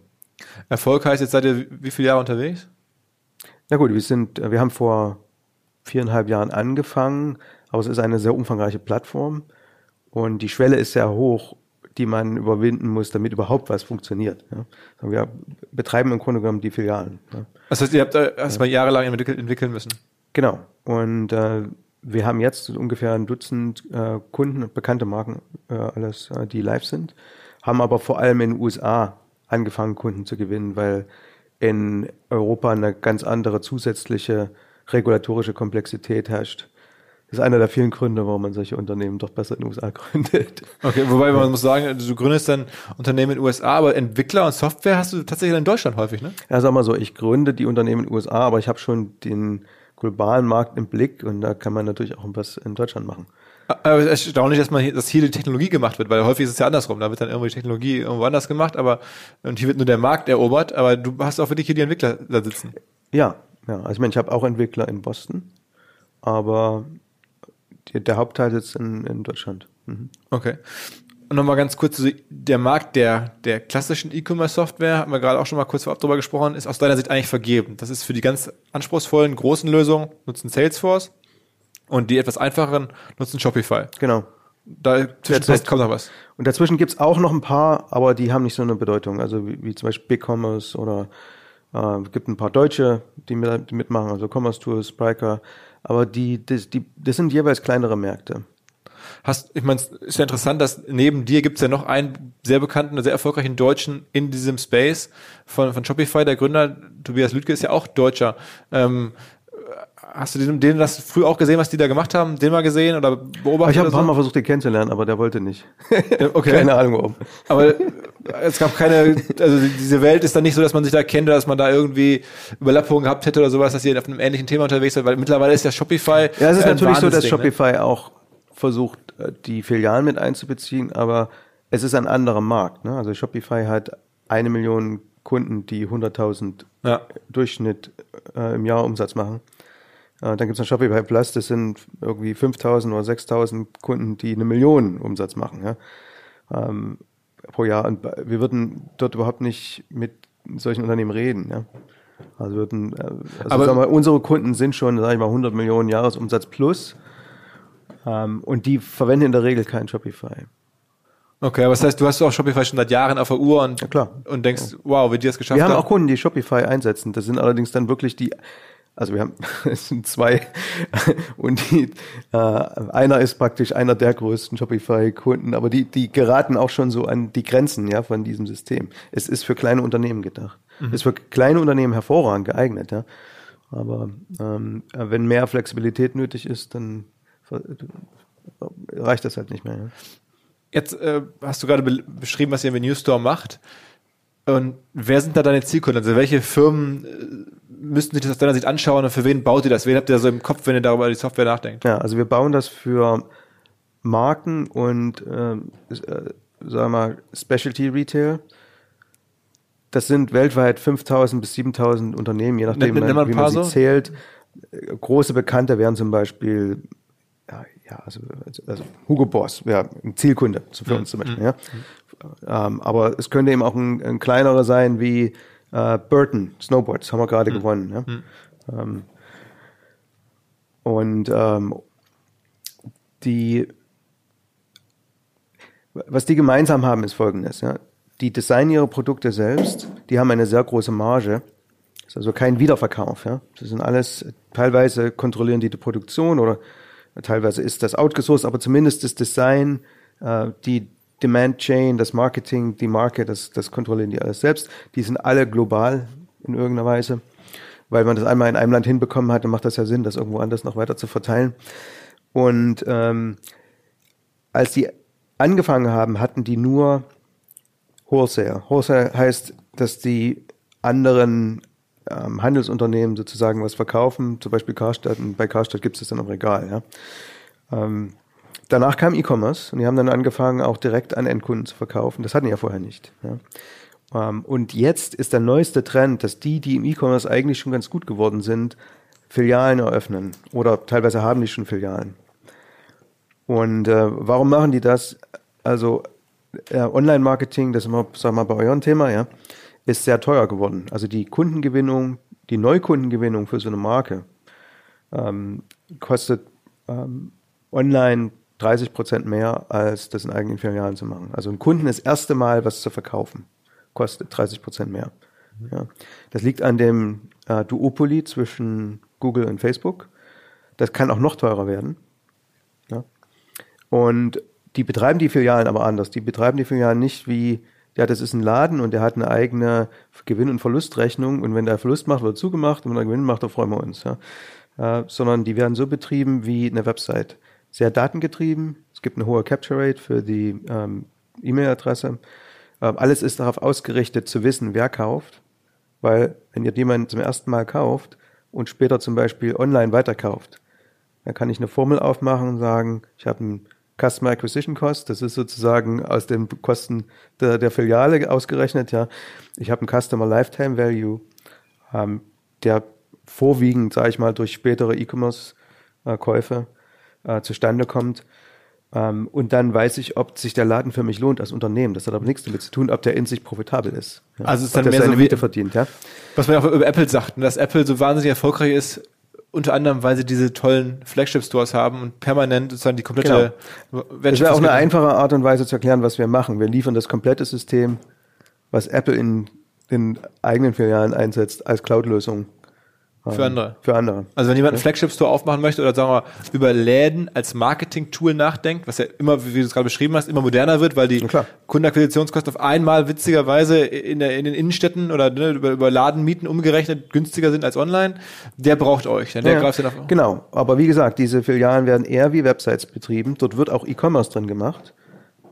Erfolg heißt, jetzt seid ihr wie viele Jahre unterwegs? Na gut, wir sind, wir haben vor viereinhalb Jahren angefangen, aber es ist eine sehr umfangreiche Plattform und die Schwelle ist sehr hoch, die man überwinden muss, damit überhaupt was funktioniert. Ja. Wir betreiben im Grunde genommen die Filialen. Ja. Das heißt, ihr habt da erstmal jahrelang entwickelt, entwickeln müssen. Genau. Und äh, wir haben jetzt ungefähr ein Dutzend äh, Kunden, bekannte Marken, äh, alles, äh, die live sind, haben aber vor allem in den USA angefangen, Kunden zu gewinnen, weil in Europa eine ganz andere zusätzliche regulatorische Komplexität herrscht. Das ist einer der vielen Gründe, warum man solche Unternehmen doch besser in den USA gründet. Okay, wobei man muss sagen, du gründest dann Unternehmen in den USA, aber Entwickler und Software hast du tatsächlich in Deutschland häufig, ne? Ja, sag mal so, ich gründe die Unternehmen in den USA, aber ich habe schon den globalen Markt im Blick und da kann man natürlich auch was in Deutschland machen. Aber es ist erstaunlich, dass man hier, dass hier die Technologie gemacht wird, weil häufig ist es ja andersrum. Da wird dann irgendwie Technologie irgendwo anders gemacht, aber und hier wird nur der Markt erobert, aber du hast auch wirklich hier die Entwickler da sitzen. Ja, ja. Also ich meine, ich habe auch Entwickler in Boston, aber die, der Hauptteil sitzt in, in Deutschland. Mhm. Okay. Und nochmal ganz kurz, der Markt der, der klassischen E-Commerce-Software, haben wir gerade auch schon mal kurz vorab drüber gesprochen, ist aus deiner Sicht eigentlich vergeben. Das ist für die ganz anspruchsvollen, großen Lösungen, nutzen Salesforce und die etwas einfacheren nutzen Shopify. Genau. Da Derzeit- kommt noch was. Und dazwischen gibt's auch noch ein paar, aber die haben nicht so eine Bedeutung. Also wie, wie zum Beispiel BigCommerce oder äh, es gibt ein paar Deutsche, die, mit, die mitmachen, also Commerce Tools, Spryker. Aber die, das, die, das sind jeweils kleinere Märkte. Hast, ich meine, es ist ja interessant, dass neben dir gibt es ja noch einen sehr bekannten, sehr erfolgreichen Deutschen in diesem Space von, von Shopify. Der Gründer Tobias Lüdke ist ja auch Deutscher. Ähm, hast du den, den das früh auch gesehen, was die da gemacht haben? Den mal gesehen oder beobachtet? Ich habe ein so? Mal versucht, den kennenzulernen, aber der wollte nicht. Okay. Keine Ahnung warum. Aber es gab keine, also diese Welt ist dann nicht so, dass man sich da kennt oder dass man da irgendwie Überlappungen gehabt hätte oder sowas, dass ihr auf einem ähnlichen Thema unterwegs seid, weil mittlerweile ist ja Shopify. Ja, es ist äh, natürlich so, dass Wahnsinnsding, ne? Shopify auch versucht, äh, die Filialen mit einzubeziehen, aber es ist ein anderer Markt. Ne? Also Shopify hat eine Million Kunden, die 100.000 Ja. Durchschnitt äh, im Jahr Umsatz machen. Äh, dann gibt es noch Shopify Plus, das sind irgendwie 5.000 oder 6.000 Kunden, die eine Million Umsatz machen ja? ähm, pro Jahr. Und wir würden dort überhaupt nicht mit solchen Unternehmen reden. Ja? Also, wir würden, äh, also Aber- sagen wir, unsere Kunden sind schon, sag ich mal, 100 Millionen Jahresumsatz plus. Ähm, und die verwenden in der Regel kein Shopify. Okay, aber das heißt, du hast auch Shopify schon seit Jahren auf der Uhr und, Ja, und denkst, wow, wie die das geschafft Wir haben haben. auch Kunden, die Shopify einsetzen. Das sind allerdings dann wirklich die, also wir haben, es sind zwei und die, äh, einer ist praktisch einer der größten Shopify-Kunden, aber die, die geraten auch schon so an die Grenzen ja von diesem System. Es ist für kleine Unternehmen gedacht. Ist für kleine Unternehmen hervorragend geeignet, ja. Aber ähm, wenn mehr Flexibilität nötig ist, dann reicht das halt nicht mehr. Ja. Jetzt äh, hast du gerade be beschrieben, was ihr im New Store macht. Und wer sind da deine Zielkunden? Also welche Firmen äh, müssten sich das aus deiner Sicht anschauen und für wen baut ihr das? Wen habt ihr so im Kopf, wenn ihr darüber die Software nachdenkt? Ja, also wir bauen das für Marken und ähm, äh, sagen wir mal Specialty Retail. Das sind weltweit 5000 bis 7000 Unternehmen, je nachdem, Nenn- ein wie man sie so. zählt. Äh, Große Bekannte wären zum Beispiel ja, ja also, also Hugo Boss wäre ein Zielkunde für uns zum Beispiel. Ja. Ähm, aber es könnte eben auch ein, ein kleinerer sein wie äh, Burton Snowboards, haben wir gerade gewonnen. Ja. Ähm, und ähm, die, was die gemeinsam haben, ist folgendes. Ja. Die designen ihre Produkte selbst, die haben eine sehr große Marge. Das ist also kein Wiederverkauf. Ja. Das sind alles, teilweise kontrollieren die die Produktion oder teilweise ist das outgesourced, aber zumindest das Design, äh, die Demand Chain, das Marketing, die Marke, das, das kontrollieren die alles selbst. Die sind alle global in irgendeiner Weise. Weil man das einmal in einem Land hinbekommen hat, dann macht das ja Sinn, das irgendwo anders noch weiter zu verteilen. Und ähm, als die angefangen haben, hatten die nur Wholesale. Wholesale heißt, dass die anderen ähm, Handelsunternehmen sozusagen was verkaufen, zum Beispiel Karstadt, und bei Karstadt gibt es das dann im Regal. Ja. Ähm, danach kam E-Commerce und die haben dann angefangen, auch direkt an Endkunden zu verkaufen. Das hatten die ja vorher nicht. Ja. Ähm, und jetzt ist der neueste Trend, dass die, die im E-Commerce eigentlich schon ganz gut geworden sind, Filialen eröffnen oder teilweise haben die schon Filialen. Und äh, warum machen die das? Also äh, Online-Marketing, das ist immer, sag mal, bei eurem Thema, ja, ist sehr teuer geworden. Also die Kundengewinnung, die Neukundengewinnung für so eine Marke ähm, kostet ähm, online 30 Prozent mehr, als das in eigenen Filialen zu machen. Also ein Kunden das erste Mal was zu verkaufen, kostet 30 Prozent mehr. Ja. Das liegt an dem äh, Duopoly zwischen Google und Facebook. Das kann auch noch teurer werden. Ja. Und die betreiben die Filialen aber anders. Die betreiben die Filialen nicht wie ja, das ist ein Laden und der hat eine eigene Gewinn- und Verlustrechnung und wenn der Verlust macht, wird zugemacht und wenn er Gewinn macht, dann freuen wir uns. Ja. Äh, sondern die werden so betrieben wie eine Website. Sehr datengetrieben. Es gibt eine hohe Capture Rate für die ähm, E-Mail-Adresse. Äh, alles ist darauf ausgerichtet zu wissen, wer kauft. Weil wenn ihr jemanden zum ersten Mal kauft und später zum Beispiel online weiterkauft, dann kann ich eine Formel aufmachen und sagen, ich habe einen Customer Acquisition Cost, das ist sozusagen aus den Kosten der, der Filiale ausgerechnet, ja. Ich habe einen Customer Lifetime Value, ähm, der vorwiegend, sage ich mal, durch spätere E-Commerce-Käufe äh, zustande kommt. Ähm, und dann weiß ich, ob sich der Laden für mich lohnt als Unternehmen. Das hat aber nichts damit zu tun, ob der in sich profitabel ist. Ja. Also es ist dann mehr so wie, verdient, ja. Was man auch über Apple sagt, dass Apple so wahnsinnig erfolgreich ist, unter anderem, weil sie diese tollen Flagship-Stores haben und permanent sozusagen die komplette genau. Das wäre auch eine einfache Art und Weise zu erklären, was wir machen. Wir liefern das komplette System, was Apple in den eigenen Filialen einsetzt, als Cloud-Lösung für ähm, andere. Für andere. Also wenn jemand einen Flagship-Store aufmachen möchte oder sagen wir über Läden als Marketing-Tool nachdenkt, was ja immer, wie du es gerade beschrieben hast, immer moderner wird, weil die Kundenakquisitionskosten auf einmal witzigerweise in, der, in den Innenstädten oder ne, über, über Ladenmieten umgerechnet günstiger sind als online, der braucht euch. Denn der ja, greift auf. Genau, aber wie gesagt, diese Filialen werden eher wie Websites betrieben. Dort wird auch E-Commerce drin gemacht.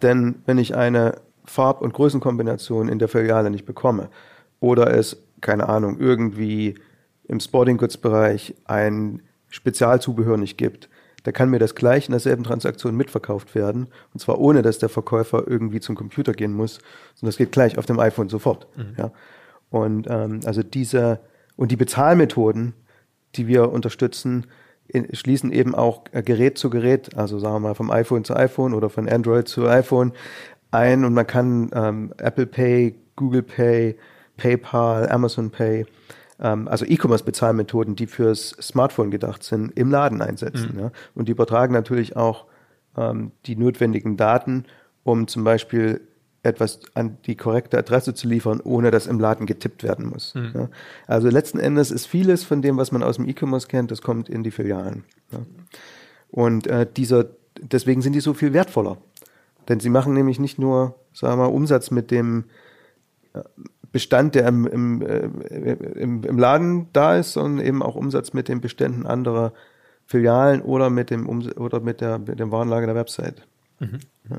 Denn wenn ich eine Farb- und Größenkombination in der Filiale nicht bekomme oder es, keine Ahnung, irgendwie im Sporting Goods Bereich ein Spezialzubehör nicht gibt, da kann mir das gleich in derselben Transaktion mitverkauft werden. Und zwar ohne, dass der Verkäufer irgendwie zum Computer gehen muss, sondern das geht gleich auf dem iPhone sofort. Mhm. Ja. Und ähm, also diese und die Bezahlmethoden, die wir unterstützen, in, schließen eben auch äh, Gerät zu Gerät, also sagen wir mal vom iPhone zu iPhone oder von Android zu iPhone ein und man kann ähm, Apple Pay, Google Pay, PayPal, Amazon Pay ähm, also E-Commerce-Bezahlmethoden, die fürs Smartphone gedacht sind, im Laden einsetzen. Mhm. Ja? Und die übertragen natürlich auch ähm, die notwendigen Daten, um zum Beispiel etwas an die korrekte Adresse zu liefern, ohne dass im Laden getippt werden muss. Mhm. Ja? Also letzten Endes ist vieles von dem, was man aus dem E-Commerce kennt, das kommt in die Filialen. Ja? Und äh, dieser, deswegen sind die so viel wertvoller. Denn sie machen nämlich nicht nur, sagen wir mal, Umsatz mit dem äh, Bestand, der im, im, äh, im, im Laden da ist, sondern eben auch Umsatz mit den Beständen anderer Filialen oder mit dem Ums oder mit der mit dem Warenlager der Website. Mhm. Ja.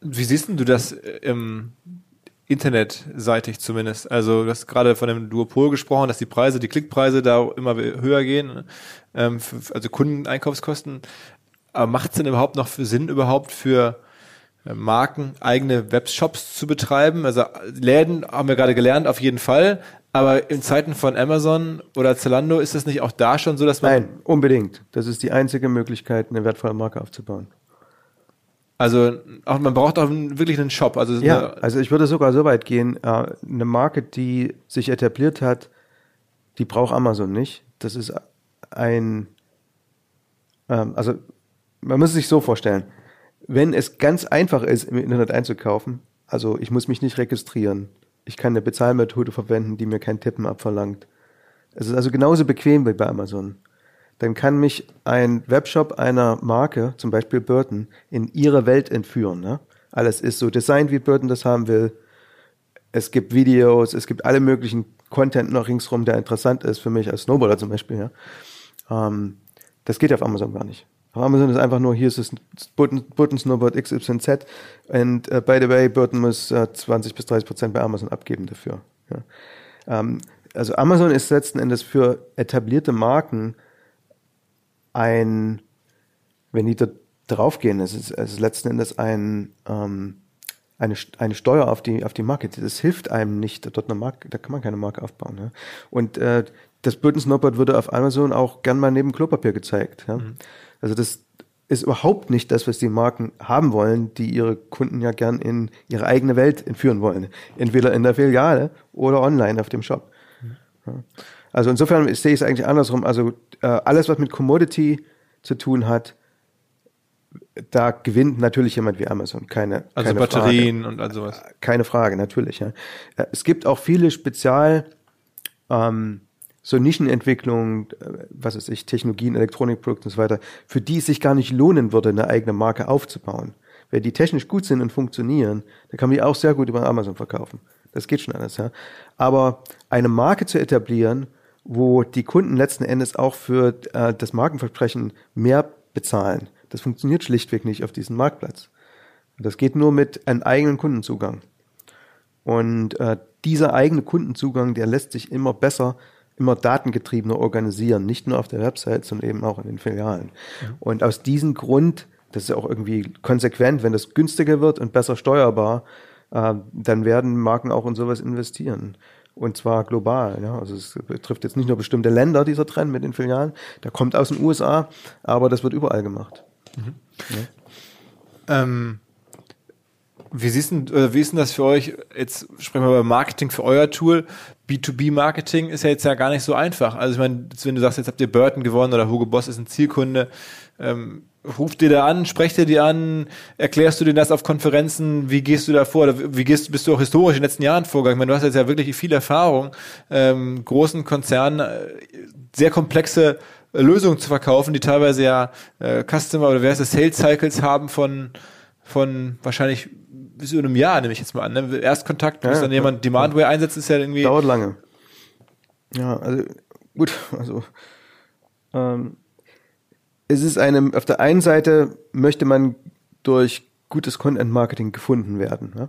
Wie siehst du das im Internetseitig zumindest? Also du hast gerade von dem Duopol gesprochen, dass die Preise, die Klickpreise da immer höher gehen, ähm, für, also Kundeneinkaufskosten. Aber macht es denn überhaupt noch Sinn überhaupt für Marken eigene Webshops zu betreiben. Also Läden haben wir gerade gelernt, auf jeden Fall. Aber in Zeiten von Amazon oder Zalando ist es nicht auch da schon so, dass man. Nein, unbedingt. Das ist die einzige Möglichkeit, eine wertvolle Marke aufzubauen. Also auch, man braucht auch wirklich einen Shop. Also ja, also ich würde sogar so weit gehen, äh, eine Marke, die sich etabliert hat, die braucht Amazon nicht. Das ist ein, ähm, also man muss es sich so vorstellen wenn es ganz einfach ist, im Internet einzukaufen, also ich muss mich nicht registrieren, ich kann eine Bezahlmethode verwenden, die mir kein Tippen abverlangt. Es ist also genauso bequem wie bei Amazon. Dann kann mich ein Webshop einer Marke, zum Beispiel Burton, in ihre Welt entführen. Ne? Alles ist so designt, wie Burton das haben will. Es gibt Videos, es gibt alle möglichen Content noch ringsrum, der interessant ist für mich als Snowboarder zum Beispiel. Ja? Ähm, das geht auf Amazon gar nicht. Amazon ist einfach nur, hier ist es Burton, Burton Snowboard XYZ und uh, by the way, Burton muss uh, äh, 20 bis 30 Prozent bei Amazon abgeben dafür. Ja. Ähm, also Amazon ist letzten Endes für etablierte Marken ein, wenn die da draufgehen, es ist, es ist letzten Endes ein, ähm, eine, eine Steuer auf die, auf die Marke. Das hilft einem nicht, dort eine Marke, da kann man keine Marke aufbauen. Ja. Und äh, das Burton Snowboard wurde auf Amazon auch gern mal neben Klopapier gezeigt. Ja. Mhm. Also das ist überhaupt nicht das, was die Marken haben wollen, die ihre Kunden ja gern in ihre eigene Welt entführen wollen. Entweder in der Filiale oder online auf dem Shop. Also insofern sehe ich es eigentlich andersrum. Also äh, alles, was mit Commodity zu tun hat, da gewinnt natürlich jemand wie Amazon. Keine, also keine Batterien Frage. und all sowas. Keine Frage, natürlich. Ja. Äh, es gibt auch viele Spezial ähm, so Nischenentwicklungen, äh, was weiß ich, Technologien, Elektronikprodukte und so weiter, für die es sich gar nicht lohnen würde, eine eigene Marke aufzubauen. wenn die technisch gut sind und funktionieren, dann kann man die auch sehr gut über Amazon verkaufen. Das geht schon alles, ja. Aber eine Marke zu etablieren, wo die Kunden letzten Endes auch für äh, das Markenversprechen mehr bezahlen, das funktioniert schlichtweg nicht auf diesem Marktplatz. Das geht nur mit einem eigenen Kundenzugang. Und äh, dieser eigene Kundenzugang, der lässt sich immer besser, immer datengetriebener organisieren, nicht nur auf der Website, sondern eben auch in den Filialen. Mhm. Und aus diesem Grund, das ist ja auch irgendwie konsequent, wenn das günstiger wird und besser steuerbar, äh, dann werden Marken auch in sowas investieren. Und zwar global. Ja. Also es betrifft jetzt nicht nur bestimmte Länder, dieser Trend mit den Filialen. Der kommt aus den USA, aber das wird überall gemacht. Mhm. Ja. Ähm, wie, siehst denn, wie ist denn das für euch? Jetzt sprechen wir über Marketing für euer Tool. B2B-Marketing ist ja jetzt ja gar nicht so einfach. Also ich meine, wenn du sagst, jetzt habt ihr Burton gewonnen oder Hugo Boss ist ein Zielkunde, ähm, ruft dir da an, sprecht dir die an, erklärst du dir das auf Konferenzen, wie gehst du da vor, oder wie gehst, bist du auch historisch in den letzten Jahren vorgegangen? Ich meine, du hast jetzt ja wirklich viel Erfahrung, ähm, großen Konzernen, äh, sehr komplexe Lösungen zu verkaufen, die teilweise ja äh, Customer oder wer heißt das, Sales Cycles haben von, von wahrscheinlich bis über einem Jahr, nehme ich jetzt mal an. Ne? Erstkontakt, bis ja, dann jemand Demandware einsetzt, ist ja irgendwie. Dauert lange. Ja, also gut, also ähm, es ist einem, auf der einen Seite möchte man durch gutes Content Marketing gefunden werden. Ja?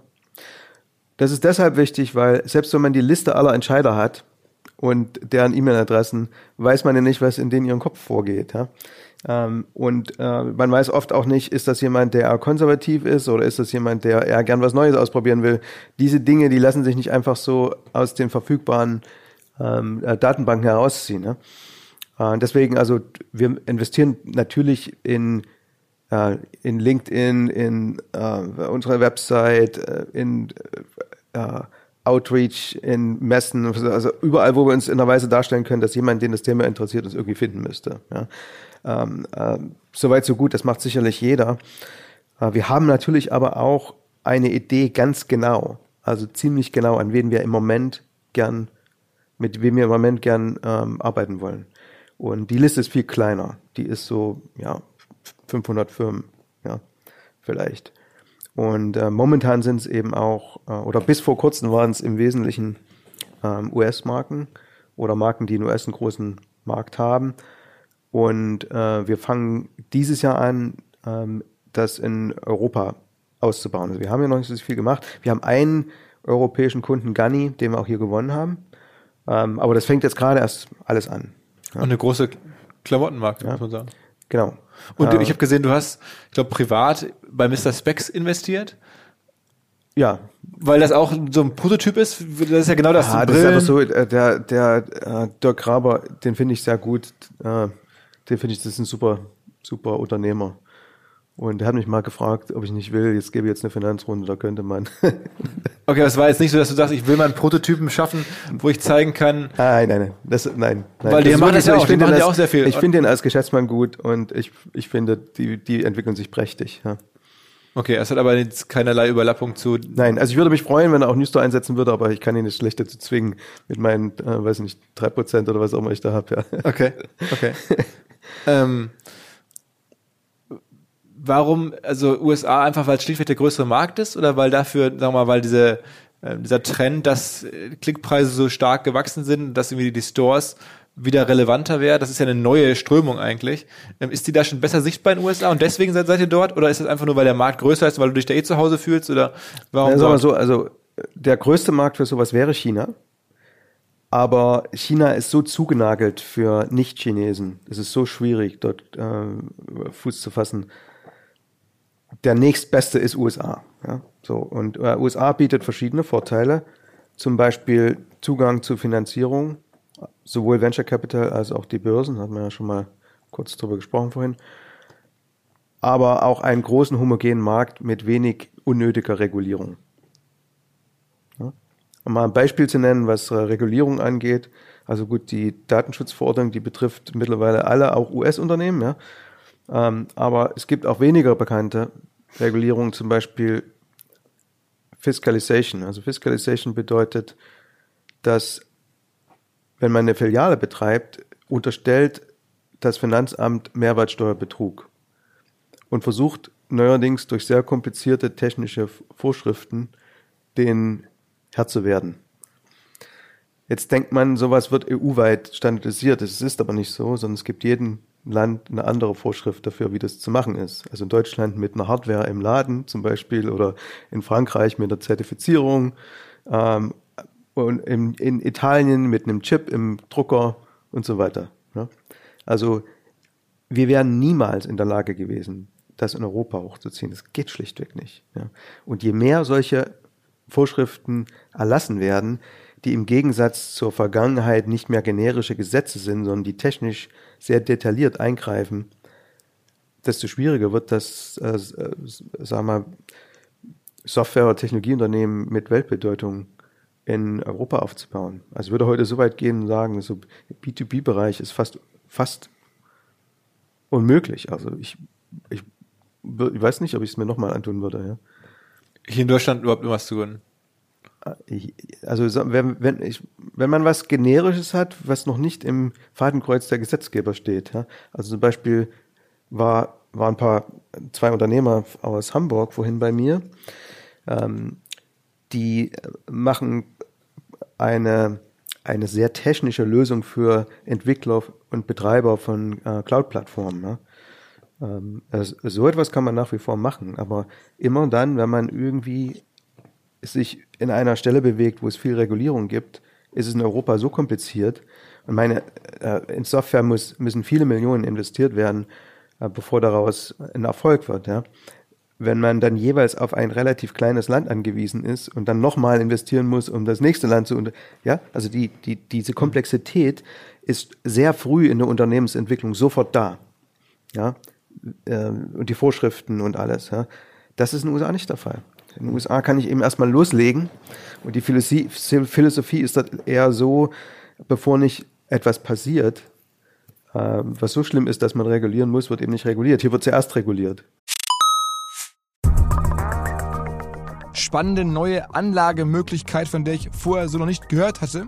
Das ist deshalb wichtig, weil selbst wenn man die Liste aller Entscheider hat und deren E-Mail-Adressen, weiß man ja nicht, was in denen ihrem Kopf vorgeht. Ja? Ähm, und äh, man weiß oft auch nicht, ist das jemand, der konservativ ist oder ist das jemand, der eher gern was Neues ausprobieren will. Diese Dinge, die lassen sich nicht einfach so aus den verfügbaren ähm, äh, Datenbanken herausziehen. Ne? Äh, deswegen, also wir investieren natürlich in äh, in LinkedIn, in äh, unserer Website, äh, in äh, Outreach, in Messen, also überall, wo wir uns in einer Weise darstellen können, dass jemand, den das Thema interessiert, uns irgendwie finden müsste. Ja. Ähm, äh, Soweit so gut, das macht sicherlich jeder. Äh, wir haben natürlich aber auch eine Idee ganz genau, also ziemlich genau, an wen wir im Moment gern, mit wem wir im Moment gern ähm, arbeiten wollen. Und die Liste ist viel kleiner. Die ist so, ja, 500 Firmen, ja, vielleicht. Und äh, momentan sind es eben auch, äh, oder bis vor kurzem waren es im Wesentlichen ähm, US-Marken oder Marken, die in US einen großen Markt haben. Und äh, wir fangen dieses Jahr an, ähm, das in Europa auszubauen. Also wir haben ja noch nicht so viel gemacht. Wir haben einen europäischen Kunden, Gunny, den wir auch hier gewonnen haben. Ähm, aber das fängt jetzt gerade erst alles an. Ja. Und eine große Klamottenmarke, ja. muss man sagen. Genau. Und äh, ich habe gesehen, du hast, ich glaube, privat bei Mr. Specs investiert. Ja. Weil das auch so ein Prototyp ist, das ist ja genau das. Ah, das ist einfach so, äh, der, der äh, Dirk Graber, den finde ich sehr gut. Äh, den finde ich, das ist ein super, super Unternehmer. Und er hat mich mal gefragt, ob ich nicht will, jetzt gebe ich jetzt eine Finanzrunde, da könnte man. okay, das war jetzt nicht so, dass du sagst, ich will mal einen Prototypen schaffen, wo ich zeigen kann. Nein, nein, nein. Das, nein, nein. Weil die machen das ja auch, ich finde den auch sehr viel. Ich finde den als Geschäftsmann gut und ich, ich finde, die, die entwickeln sich prächtig. Ja. Okay, es hat aber jetzt keinerlei Überlappung zu. Nein, also ich würde mich freuen, wenn er auch Newstore einsetzen würde, aber ich kann ihn nicht schlecht dazu zwingen mit meinen, äh, weiß nicht, drei Prozent oder was auch immer ich da habe. Ja. Okay, okay. Ähm, warum, also USA einfach, weil es schlichtweg der größere Markt ist oder weil dafür, sagen wir mal, weil diese, äh, dieser Trend, dass Klickpreise so stark gewachsen sind, dass irgendwie die Stores wieder relevanter wäre, das ist ja eine neue Strömung eigentlich. Ähm, ist die da schon besser sichtbar in den USA und deswegen seid, seid ihr dort? Oder ist es einfach nur, weil der Markt größer ist, weil du dich da eh zu Hause fühlst? Oder warum? Ja, sagen wir so, also der größte Markt für sowas wäre China. Aber China ist so zugenagelt für Nicht-Chinesen. Es ist so schwierig, dort äh, Fuß zu fassen. Der nächstbeste ist USA. Ja? So, und äh, USA bietet verschiedene Vorteile. Zum Beispiel Zugang zu Finanzierung, sowohl Venture Capital als auch die Börsen, hat man ja schon mal kurz drüber gesprochen vorhin. Aber auch einen großen homogenen Markt mit wenig unnötiger Regulierung. Um mal ein Beispiel zu nennen, was äh, Regulierung angeht. Also gut, die Datenschutzverordnung, die betrifft mittlerweile alle, auch US-Unternehmen, ja. Ähm, aber es gibt auch weniger bekannte Regulierungen, zum Beispiel Fiscalization. Also Fiscalization bedeutet, dass wenn man eine Filiale betreibt, unterstellt das Finanzamt Mehrwertsteuerbetrug und versucht neuerdings durch sehr komplizierte technische Vorschriften den Herr zu werden. Jetzt denkt man, sowas wird EU-weit standardisiert. Es ist aber nicht so, sondern es gibt jedem Land eine andere Vorschrift dafür, wie das zu machen ist. Also in Deutschland mit einer Hardware im Laden zum Beispiel oder in Frankreich mit der Zertifizierung ähm, und in, in Italien mit einem Chip im Drucker und so weiter. Ja? Also wir wären niemals in der Lage gewesen, das in Europa hochzuziehen. Das geht schlichtweg nicht. Ja? Und je mehr solche Vorschriften erlassen werden, die im Gegensatz zur Vergangenheit nicht mehr generische Gesetze sind, sondern die technisch sehr detailliert eingreifen, desto schwieriger wird das, äh, äh sagen wir, Software- oder Technologieunternehmen mit Weltbedeutung in Europa aufzubauen. Also würde heute so weit gehen und sagen, so B2B-Bereich ist fast, fast unmöglich. Also ich, ich, ich weiß nicht, ob ich es mir nochmal antun würde. Ja. Hier in Deutschland überhaupt irgendwas zu tun? also wenn, wenn, ich, wenn man was Generisches hat, was noch nicht im Fadenkreuz der Gesetzgeber steht, ja, also zum Beispiel war, waren ein paar, zwei Unternehmer aus Hamburg vorhin bei mir, ähm, die machen eine, eine sehr technische Lösung für Entwickler und Betreiber von äh, Cloud-Plattformen. Ja. Ähm, so etwas kann man nach wie vor machen, aber immer dann, wenn man irgendwie sich in einer Stelle bewegt, wo es viel Regulierung gibt, ist es in Europa so kompliziert. Und meine, äh, in Software muss, müssen viele Millionen investiert werden, äh, bevor daraus ein Erfolg wird. Ja. Wenn man dann jeweils auf ein relativ kleines Land angewiesen ist und dann nochmal investieren muss, um das nächste Land zu, ja, also die, die, diese Komplexität ist sehr früh in der Unternehmensentwicklung sofort da. Ja, äh, und die Vorschriften und alles. Ja. Das ist in den USA nicht der Fall. In den USA kann ich eben erstmal loslegen und die Philosophie, Philosophie ist das eher so, bevor nicht etwas passiert, äh, was so schlimm ist, dass man regulieren muss, wird eben nicht reguliert. Hier wird zuerst reguliert. spannende neue Anlagemöglichkeit, von der ich vorher so noch nicht gehört hatte.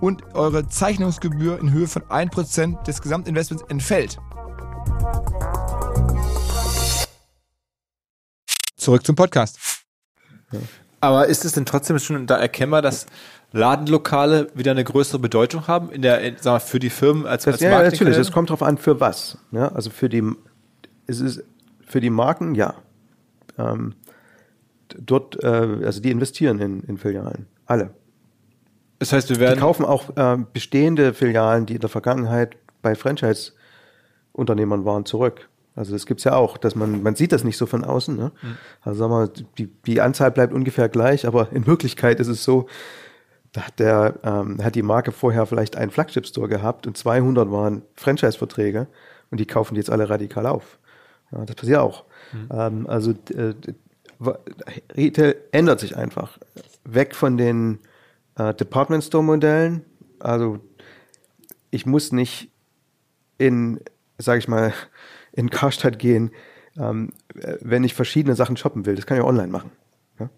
und eure Zeichnungsgebühr in Höhe von 1% des Gesamtinvestments entfällt. Zurück zum Podcast. Aber ist es denn trotzdem schon da erkennbar, dass Ladenlokale wieder eine größere Bedeutung haben in der, sagen wir, für die Firmen als, das, als Ja, natürlich. Es kommt darauf an, für was. Ja, also für die, es ist für die Marken, ja. Ähm, dort, äh, also die investieren in, in Filialen. Alle. Das heißt, wir werden. Die kaufen auch äh, bestehende Filialen, die in der Vergangenheit bei Franchise-Unternehmern waren, zurück. Also das gibt's ja auch, dass man, man sieht das nicht so von außen. Ne? Mhm. Also sagen wir, die, die Anzahl bleibt ungefähr gleich, aber in Wirklichkeit ist es so, da hat, der, ähm, hat die Marke vorher vielleicht einen Flagship-Store gehabt und 200 waren Franchise-Verträge und die kaufen die jetzt alle radikal auf. Ja, das passiert auch. Mhm. Ähm, also äh, Retail ändert sich einfach. Weg von den äh, Department Store Modellen. Also ich muss nicht in, sage ich mal, in Karstadt gehen, ähm, wenn ich verschiedene Sachen shoppen will. Das kann ich online machen. Ja?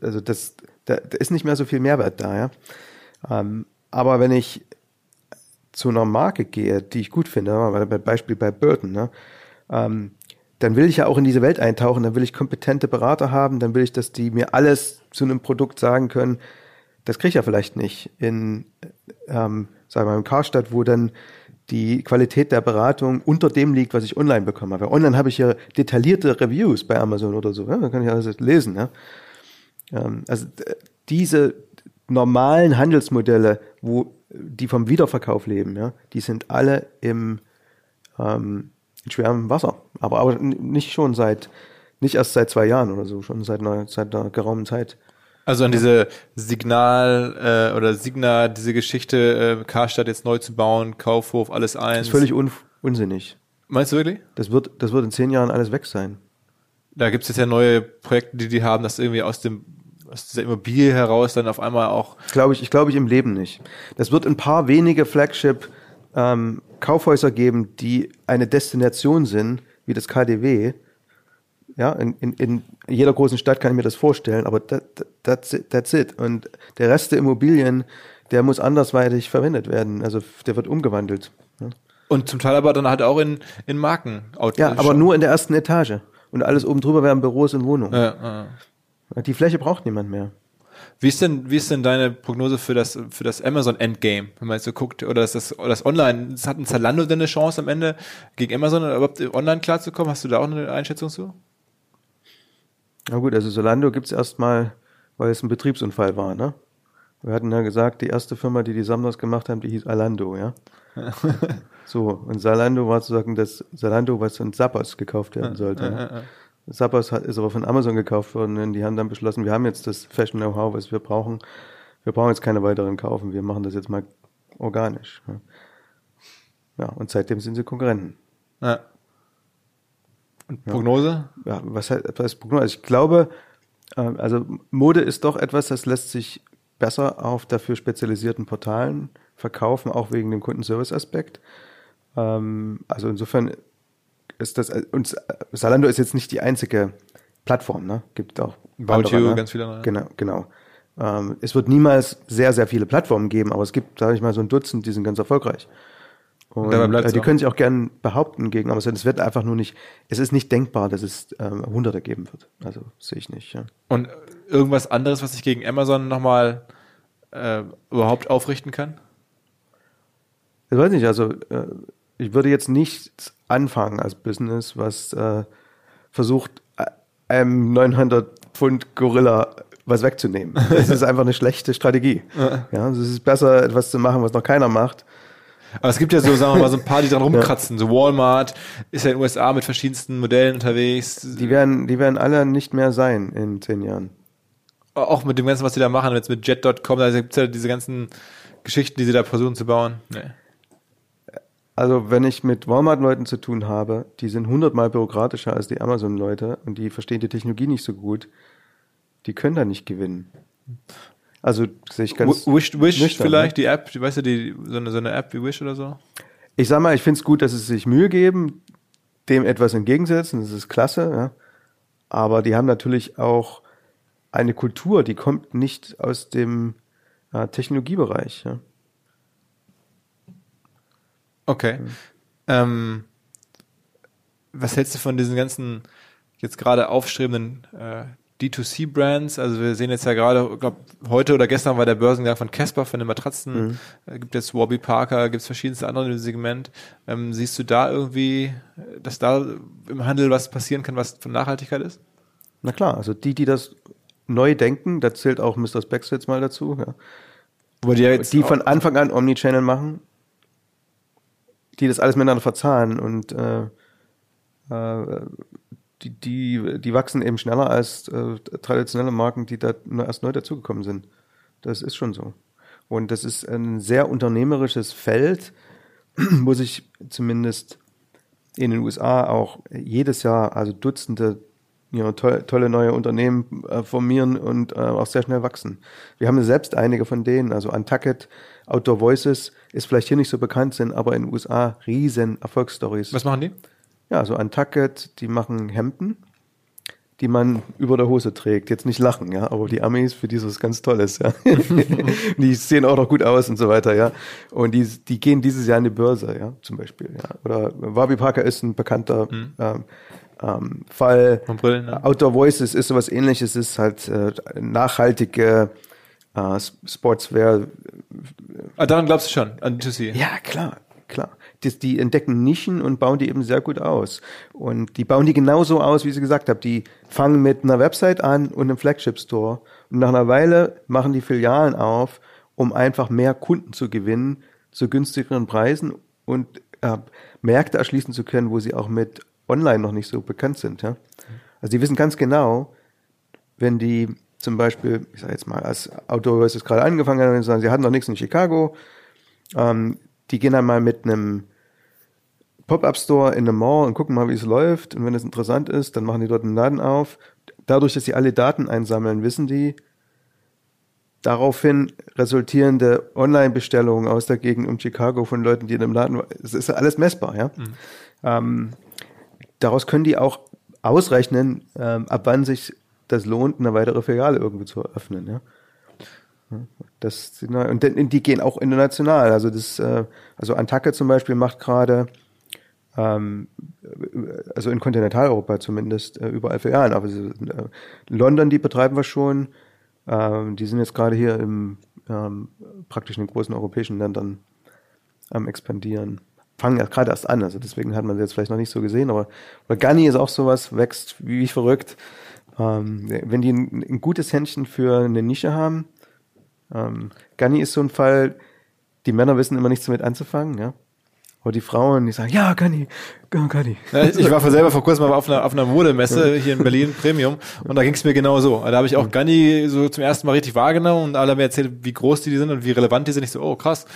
Also das, da, da, ist nicht mehr so viel Mehrwert da. Ja? Ähm, aber wenn ich zu einer Marke gehe, die ich gut finde, bei Beispiel bei Burton, ne? ähm, dann will ich ja auch in diese Welt eintauchen, dann will ich kompetente Berater haben, dann will ich, dass die mir alles zu einem Produkt sagen können. Das kriege ich ja vielleicht nicht in, ähm, sagen wir mal, im Karstadt, wo dann die Qualität der Beratung unter dem liegt, was ich online bekomme. Weil online habe ich ja detaillierte Reviews bei Amazon oder so, ja? da kann ich alles lesen. Ja? Ähm, also diese normalen Handelsmodelle, wo die vom Wiederverkauf leben, ja, die sind alle im ähm, in schwerem Wasser. Aber, aber nicht schon seit, nicht erst seit zwei Jahren oder so, schon seit einer, seit einer geraumen Zeit. Also an diese Signal äh, oder Signa, diese Geschichte, äh, Karstadt jetzt neu zu bauen, Kaufhof, alles eins. Das ist völlig un unsinnig. Meinst du wirklich? Das wird, das wird in zehn Jahren alles weg sein. Da gibt es jetzt ja neue Projekte, die die haben, dass irgendwie aus dem aus dieser Immobilie heraus dann auf einmal auch. Glaube ich, ich glaube ich im Leben nicht. Das wird ein paar wenige Flagship ähm, Kaufhäuser geben, die eine Destination sind, wie das KDW. Ja, in, in, in jeder großen Stadt kann ich mir das vorstellen, aber that, that's, it, that's it. Und der Rest der Immobilien, der muss andersweitig verwendet werden. Also der wird umgewandelt. Ja. Und zum Teil aber dann halt auch in, in Marken. Ja, aber nur in der ersten Etage. Und alles oben drüber wären Büros und Wohnungen. Ja, ja. Die Fläche braucht niemand mehr. Wie ist denn, wie ist denn deine Prognose für das, für das Amazon Endgame, wenn man jetzt so guckt, oder ist das, oder das Online, hat ein Zalando denn eine Chance am Ende gegen Amazon überhaupt online klarzukommen? Hast du da auch eine Einschätzung zu? Na gut, also Zalando gibt's erstmal, weil es ein Betriebsunfall war, ne? Wir hatten ja gesagt, die erste Firma, die die Samnos gemacht haben, die hieß Alando, ja? so, und Zalando war sozusagen das Zalando, was von Zappos gekauft werden sollte. ne? Zappos hat, ist aber von Amazon gekauft worden und die haben dann beschlossen, wir haben jetzt das Fashion Know-how, was wir brauchen. Wir brauchen jetzt keine weiteren kaufen, wir machen das jetzt mal organisch. Ja, ja und seitdem sind sie Konkurrenten. Ja. Und Prognose? Ja, was heißt, was heißt Prognose? Ich glaube, ähm, also Mode ist doch etwas, das lässt sich besser auf dafür spezialisierten Portalen verkaufen, auch wegen dem Kundenservice-Aspekt. Ähm, also insofern ist das, und Salando ist jetzt nicht die einzige Plattform, ne? Gibt auch About andere, ne? ganz viele andere. Genau, genau. Ähm, es wird niemals sehr, sehr viele Plattformen geben, aber es gibt, sage ich mal, so ein Dutzend, die sind ganz erfolgreich. Und, und äh, die können sich auch gern behaupten gegen Amazon. Es wird einfach nur nicht, es ist nicht denkbar, dass es ähm, Hunderte geben wird. Also sehe ich nicht. Ja. Und irgendwas anderes, was sich gegen Amazon nochmal äh, überhaupt aufrichten kann? Ich weiß nicht, also äh, ich würde jetzt nicht anfangen als Business, was äh, versucht, äh, einem 900 Pfund Gorilla was wegzunehmen. Das ist einfach eine schlechte Strategie. Ja, es ist besser, etwas zu machen, was noch keiner macht. Aber es gibt ja so, sagen wir mal, so ein paar, die dran rumkratzen. So Walmart ist ja in den USA mit verschiedensten Modellen unterwegs. Die werden, die werden alle nicht mehr sein in zehn Jahren. Auch mit dem Ganzen, was sie da machen, jetzt mit Jet.com, da gibt es ja diese ganzen Geschichten, die sie da versuchen zu bauen. Nee. Also wenn ich mit Walmart-Leuten zu tun habe, die sind hundertmal bürokratischer als die Amazon-Leute und die verstehen die Technologie nicht so gut, die können da nicht gewinnen. Also sehe ich ganz Wish, Wish nüchtern, vielleicht, ne? die App, weißt du, die, so, eine, so eine App wie Wish oder so? Ich sag mal, ich finde es gut, dass sie sich Mühe geben, dem etwas entgegensetzen, das ist klasse, ja. aber die haben natürlich auch eine Kultur, die kommt nicht aus dem äh, Technologiebereich. Ja. Okay. Mhm. Ähm, was hältst du von diesen ganzen jetzt gerade aufstrebenden äh, D2C-Brands? Also wir sehen jetzt ja gerade, ich glaube, heute oder gestern war der Börsengang von Casper von den Matratzen. Mhm. Äh, gibt jetzt Warby Parker, gibt es verschiedenste andere im Segment. Ähm, siehst du da irgendwie, dass da im Handel was passieren kann, was von Nachhaltigkeit ist? Na klar, also die, die das neu denken, da zählt auch Mr. Spex jetzt mal dazu, ja. Wo die, ja jetzt die von Anfang an Omnichannel machen, die das alles miteinander verzahnen und äh, äh, die, die, die wachsen eben schneller als äh, traditionelle Marken, die da erst neu dazugekommen sind. Das ist schon so. Und das ist ein sehr unternehmerisches Feld, wo sich zumindest in den USA auch jedes Jahr also Dutzende ja, to tolle neue Unternehmen äh, formieren und äh, auch sehr schnell wachsen. Wir haben selbst einige von denen, also Untucket, Outdoor Voices ist vielleicht hier nicht so bekannt, sind aber in den USA riesen Erfolgsstories. Was machen die? Ja, so Untucket, die machen Hemden, die man über der Hose trägt. Jetzt nicht lachen, ja, aber die Amis, für die ist was ganz Tolles, ja. die sehen auch noch gut aus und so weiter, ja. Und die, die gehen dieses Jahr an die Börse, ja, zum Beispiel, ja. Oder Warby Parker ist ein bekannter mhm. ähm, ähm, Fall. Von Brillen, ne? Outdoor Voices ist sowas ähnliches, ist halt äh, nachhaltige äh, Sportswear. Ah, daran glaubst du schon, an D2C. Ja, klar, klar. Die, die entdecken Nischen und bauen die eben sehr gut aus. Und die bauen die genauso aus, wie sie gesagt habe. Die fangen mit einer Website an und einem Flagship Store. Und nach einer Weile machen die Filialen auf, um einfach mehr Kunden zu gewinnen zu günstigeren Preisen und äh, Märkte erschließen zu können, wo sie auch mit online noch nicht so bekannt sind. Ja? Also die wissen ganz genau, wenn die zum Beispiel, ich sage jetzt mal, als Outdoor ist gerade angefangen haben, sagen, sie hatten noch nichts in Chicago, ähm, die gehen dann mal mit einem Pop-Up-Store in einem Mall und gucken mal, wie es läuft. Und wenn es interessant ist, dann machen die dort einen Laden auf. Dadurch, dass sie alle Daten einsammeln, wissen die, daraufhin resultierende Online-Bestellungen aus der Gegend um Chicago von Leuten, die in dem Laden, es ist alles messbar, ja. Mhm. Ähm, daraus können die auch ausrechnen, ähm, ab wann sich das lohnt, eine weitere Filiale irgendwo zu eröffnen, ja. Das, und die gehen auch international. Also das, äh, also Antacke zum Beispiel macht gerade, ähm, also in Kontinentaleuropa zumindest, äh, überall Filialen. Aber äh, London, die betreiben wir schon. Ähm, die sind jetzt gerade hier im ähm, praktisch in den großen europäischen Ländern am expandieren. Fangen gerade erst an, also deswegen hat man sie jetzt vielleicht noch nicht so gesehen, aber Gani ist auch sowas, wächst wie verrückt. Ähm, wenn die ein, ein, gutes Händchen für eine Nische haben, ähm, Gani ist so ein Fall, die Männer wissen immer nichts damit anzufangen, ja. Aber die Frauen, die sagen, ja, kann ich. Ja, ich war selber vor kurzem mal auf einer, auf einer Modemesse hier in Berlin, Premium, und da ging es mir genau so. Da habe ich auch Gunny so zum ersten Mal richtig wahrgenommen und alle haben mir erzählt, wie groß die sind und wie relevant die sind. Ich so, oh krass,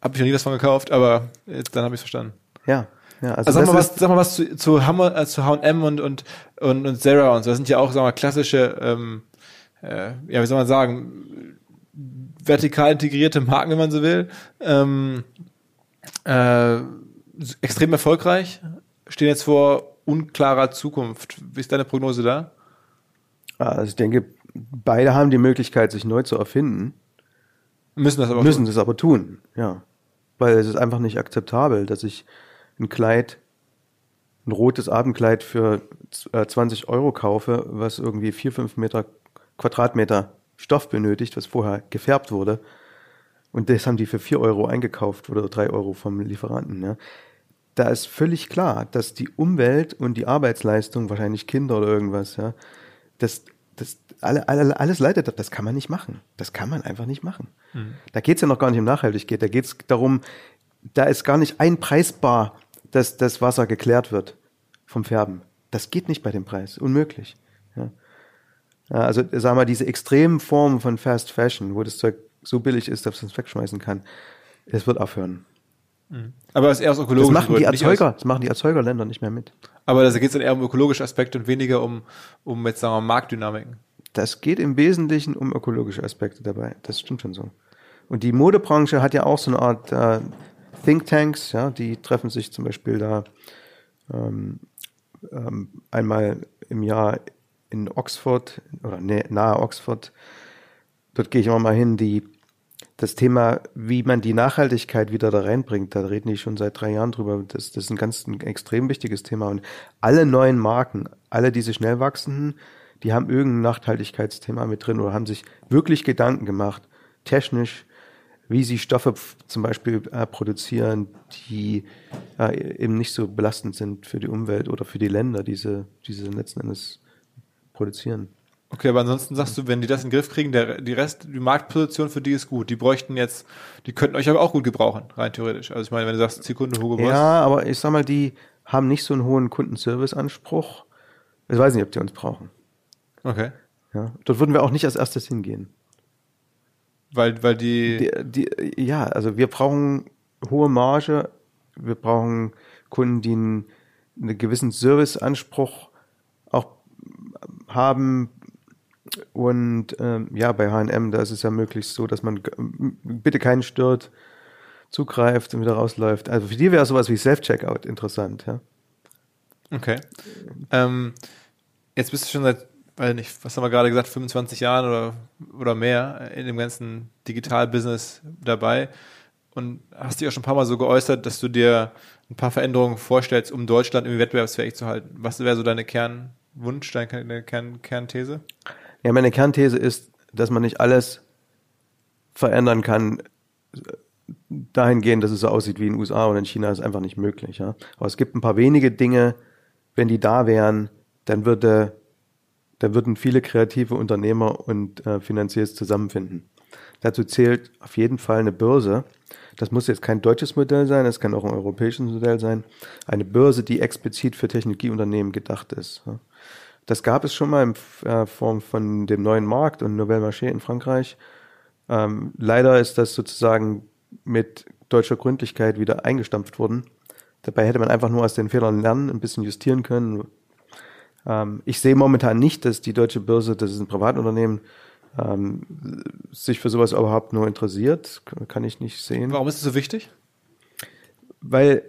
habe ich noch nie was von gekauft, aber jetzt, dann habe ich verstanden. Ja. Ja, also, also sag, mal was, sag mal was zu, zu Hammer, äh, zu H&M und, und, und, und Zara und so. Das sind ja auch, wir mal, klassische, ähm, äh, ja, wie soll man sagen, vertikal integrierte Marken, wenn man so will. Ähm, äh, extrem erfolgreich, stehen jetzt vor unklarer Zukunft. Wie ist deine Prognose da? Also ich denke, beide haben die Möglichkeit, sich neu zu erfinden. Müssen das aber müssen tun. das aber tun, ja. Weil es ist einfach nicht akzeptabel, dass ich ein Kleid, ein rotes Abendkleid für 20 äh, Euro kaufe, was irgendwie vier, fünf Meter Quadratmeter Stoff benötigt, was vorher gefärbt wurde und das haben die für vier Euro eingekauft oder drei Euro vom Lieferanten. Ja. Da ist völlig klar, dass die Umwelt und die Arbeitsleistung, wahrscheinlich Kinder oder irgendwas, ja, das, das alle, alle, alles leidet, das kann man nicht machen. Das kann man einfach nicht machen. Mhm. Da geht's ja noch gar nicht um Nachhaltigkeit, da geht's darum, da ist gar nicht einpreisbar, dass das Wasser geklärt wird vom Färben. Das geht nicht bei dem Preis, unmöglich. Ja. Also sagen wir, diese extremen Formen von Fast Fashion, wo das Zeug so billig ist, dass man es wegschmeißen kann. Es wird aufhören. Mhm. Aber es ist eher aus ökologischen Das machen die Erzeuger, das machen die Erzeugerländer nicht mehr mit. Aber da geht es dann eher um ökologische Aspekte und weniger um, um jetzt sagen wir Marktdynamiken. Das geht im Wesentlichen um ökologische Aspekte dabei. Das stimmt schon so. Und die Modebranche hat ja auch so eine Art äh, Thinktanks, ja, die treffen sich zum Beispiel da ähm, ähm, einmal im Jahr in Oxford oder nahe Oxford. Dort gehe ich immer mal hin, die das Thema, wie man die Nachhaltigkeit wieder da reinbringt, da reden die schon seit drei Jahren drüber. Das, das ist ein ganz ein extrem wichtiges Thema. Und alle neuen Marken, alle diese schnell wachsenden, die haben irgendein Nachhaltigkeitsthema mit drin oder haben sich wirklich Gedanken gemacht, technisch, wie sie Stoffe zum Beispiel äh, produzieren, die äh, eben nicht so belastend sind für die Umwelt oder für die Länder, diese, diese letzten Endes produzieren. Okay, aber ansonsten sagst du, wenn die das in den Griff kriegen, der, die Rest, die Marktposition für die ist gut. Die bräuchten jetzt, die könnten euch aber auch gut gebrauchen, rein theoretisch. Also ich meine, wenn du sagst, Zielkunde Hugo Boss. Ja, aber ich sag mal, die haben nicht so einen hohen Kundenservice-Anspruch. Ich weiß nicht, ob die uns brauchen. Okay. Ja, dort würden wir auch nicht als erstes hingehen. Weil, weil die, die, die ja, also wir brauchen hohe Marge, wir brauchen Kunden, die einen, einen gewissen Serviceanspruch haben, und ähm, ja, bei HM, da ist es ja möglichst so, dass man bitte keinen stört, zugreift und wieder rausläuft. Also für die wäre sowas wie Self-Checkout interessant, ja. Okay. Ähm, jetzt bist du schon seit, weiß nicht, was haben wir gerade gesagt, 25 Jahren oder, oder mehr in dem ganzen Digital-Business dabei. und hast dich auch schon ein paar Mal so geäußert, dass du dir ein paar Veränderungen vorstellst, um Deutschland irgendwie wettbewerbsfähig zu halten. Was wäre so deine Kernwunsch, deine Kern, Kernthese? Ja, meine Kernthese ist, dass man nicht alles verändern kann, dahingehend, dass es so aussieht wie in den USA und in China, ist einfach nicht möglich. Ja? Aber es gibt ein paar wenige Dinge, wenn die da wären, dann würde, da würden viele kreative Unternehmer und äh, Finanziers zusammenfinden. Dazu zählt auf jeden Fall eine Börse. Das muss jetzt kein deutsches Modell sein, es kann auch ein europäisches Modell sein. Eine Börse, die explizit für Technologieunternehmen gedacht ist. Das gab es schon mal in äh, Form von dem neuen Markt und Nouvelle Marché in Frankreich. Ähm, leider ist das sozusagen mit deutscher Gründlichkeit wieder eingestampft worden. Dabei hätte man einfach nur aus den Fehlern lernen, ein bisschen justieren können. Ähm, ich sehe momentan nicht, dass die deutsche Börse, das ist ein Privatunternehmen, ähm, sich für sowas überhaupt nur interessiert. Kann ich nicht sehen. Warum ist es so wichtig? Weil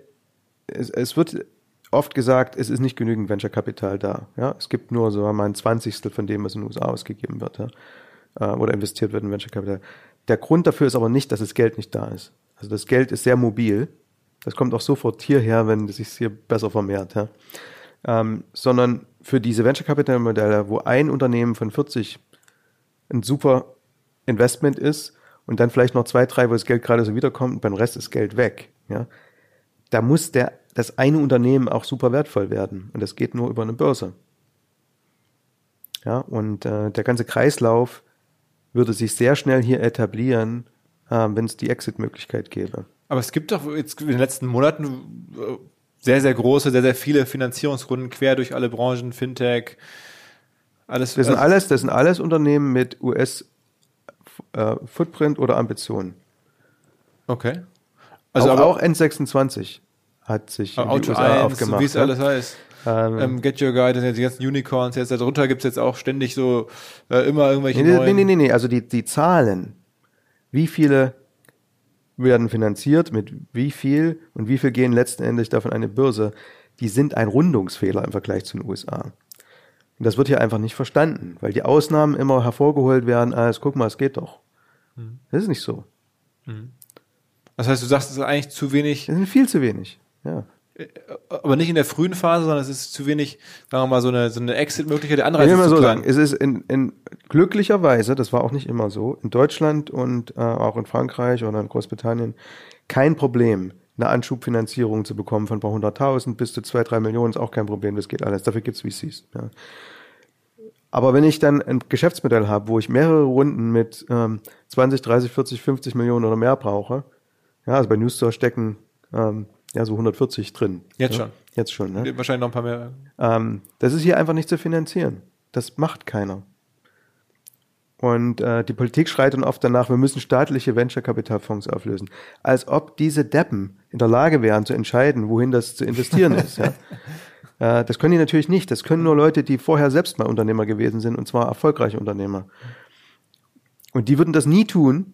es, es wird oft gesagt, es ist nicht genügend Venture-Kapital da. Ja? Es gibt nur so ein Zwanzigstel von dem, was in den USA ausgegeben wird ja? Äh, oder investiert wird in Venture-Kapital. Der Grund dafür ist aber nicht, dass das Geld nicht da ist. Also das Geld ist sehr mobil. Das kommt auch sofort hierher, wenn es sich hier besser vermehrt. Ja? Ähm, sondern für diese Venture-Capital-Modelle, wo ein Unternehmen von 40 ein super Investment ist und dann vielleicht noch zwei, drei, wo das Geld gerade so wiederkommt und beim Rest ist Geld weg. Ja? Da muss der, das eine Unternehmen auch super wertvoll werden und das geht nur über eine Börse. Ja, und äh, der ganze Kreislauf würde sich sehr schnell hier etablieren, äh, wenn es die Exit-Möglichkeit gäbe. Aber es gibt doch jetzt in den letzten Monaten äh, sehr, sehr große, sehr, sehr viele Finanzierungsrunden quer durch alle Branchen, Fintech, alles. Das sind also alles, das sind alles Unternehmen mit US äh, Footprint oder Ambitionen. Okay. Also auch, aber auch N26 hat sich in die USA 1, aufgemacht. Wie es ja? alles heißt. Ähm, ähm, Get Your Guide, das sind jetzt die ganzen Unicorns, jetzt darunter gibt's jetzt auch ständig so äh, immer irgendwelche nee, neuen... Nee, nee, nee, nee, also die, die Zahlen, wie viele werden finanziert, mit wie viel und wie viel gehen letzten Endes davon eine Börse, die sind ein Rundungsfehler im Vergleich zu den USA. Und das wird hier einfach nicht verstanden, weil die Ausnahmen immer hervorgeholt werden als, guck mal, es geht doch. Mhm. Das ist nicht so. Mhm. Das heißt, du sagst, es ist eigentlich zu wenig. Es sind viel zu wenig, ja. Äh, aber nicht in der frühen Phase, sondern es ist zu wenig, sagen wir mal, so eine, so eine Exit-Möglichkeit der Anreise. Ich will mal so sagen, es ist in, in glücklicherweise, das war auch nicht immer so, in Deutschland und äh, auch in Frankreich oder in Großbritannien kein Problem, eine Anschubfinanzierung zu bekommen von ein paar hunderttausend bis zu zwei, drei Millionen ist auch kein Problem, das geht alles. Dafür gibt's VCs. Ja. Aber wenn ich dann ein Geschäftsmodell habe, wo ich mehrere Runden mit ähm, 20, 30, 40, 50 Millionen oder mehr brauche, ja, also bei Newstore stecken ähm, ja so 140 drin. Jetzt ja? schon. Jetzt schon. Ne? Wahrscheinlich noch ein paar mehr. Ähm, das ist hier einfach nicht zu finanzieren. Das macht keiner. Und äh, die Politik schreit dann oft danach, wir müssen staatliche Venture-Kapitalfonds auflösen. Als ob diese Deppen in der Lage wären zu entscheiden, wohin das zu investieren ist. Ja. Äh, das können die natürlich nicht. Das können nur Leute, die vorher selbst mal Unternehmer gewesen sind, und zwar erfolgreiche Unternehmer. Und die würden das nie tun,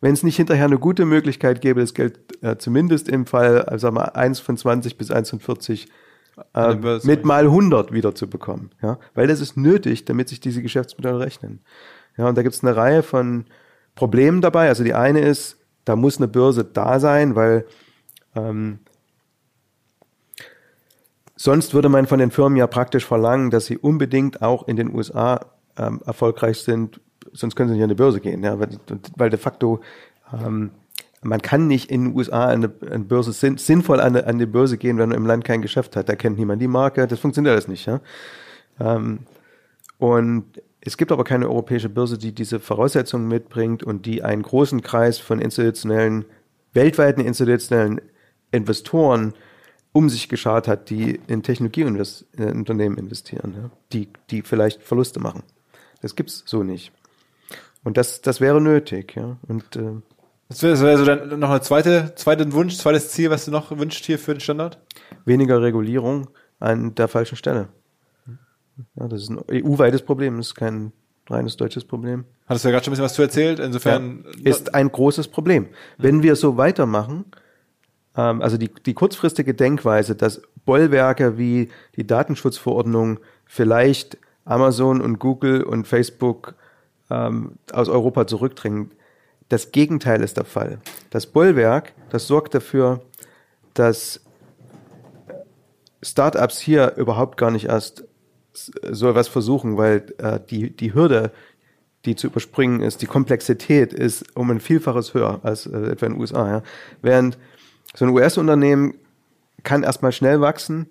wenn es nicht hinterher eine gute Möglichkeit gäbe, das Geld äh, zumindest im Fall, also sagen wir, 1 von 20 bis 1 von 40 äh, mit mal 100 wieder zu bekommen. Ja? Weil das ist nötig, damit sich diese Geschäftsmodelle rechnen. Ja, und da gibt es eine Reihe von Problemen dabei. Also die eine ist, da muss eine Börse da sein, weil ähm, sonst würde man von den Firmen ja praktisch verlangen, dass sie unbedingt auch in den USA ähm, erfolgreich sind, sonst können sie nicht an die Börse gehen, ja, weil, weil de facto ähm, man kann nicht in den USA an eine, Börse sinn, sinnvoll an, an die Börse gehen, wenn man im Land kein Geschäft hat. Da kennt niemand die Marke, das funktioniert alles nicht. Ja? Ähm, und es gibt aber keine europäische Börse, die diese Voraussetzungen mitbringt und die einen großen Kreis von institutionellen, weltweiten institutionellen Investoren um sich geschart hat, die in Technologieunternehmen investieren, ja, die, die vielleicht Verluste machen. Das gibt's so nicht. Und das, das wäre nötig, ja. Und äh, das wäre wär so dann noch eine zweite, zweiten Wunsch, zweites Ziel, was du noch wünschst hier für den Standard? Weniger Regulierung an der falschen Stelle. Ja, das ist ein EU-weites Problem, das ist kein reines deutsches Problem. Hattest du ja gerade schon ein bisschen was zu erzählt, insofern. Ja, ist ein großes Problem. Wenn wir so weitermachen, ähm, also die, die kurzfristige Denkweise, dass Bollwerke wie die Datenschutzverordnung vielleicht Amazon und Google und Facebook ähm, aus Europa zurückdrängen, Das Gegenteil ist der Fall. Das Bollwerk, das sorgt dafür, dass Startups hier überhaupt gar nicht erst so etwas versuchen, weil äh, die, die Hürde, die zu überspringen ist, die Komplexität ist um ein Vielfaches höher als äh, etwa in den USA. Ja. Während so ein US-Unternehmen kann erstmal schnell wachsen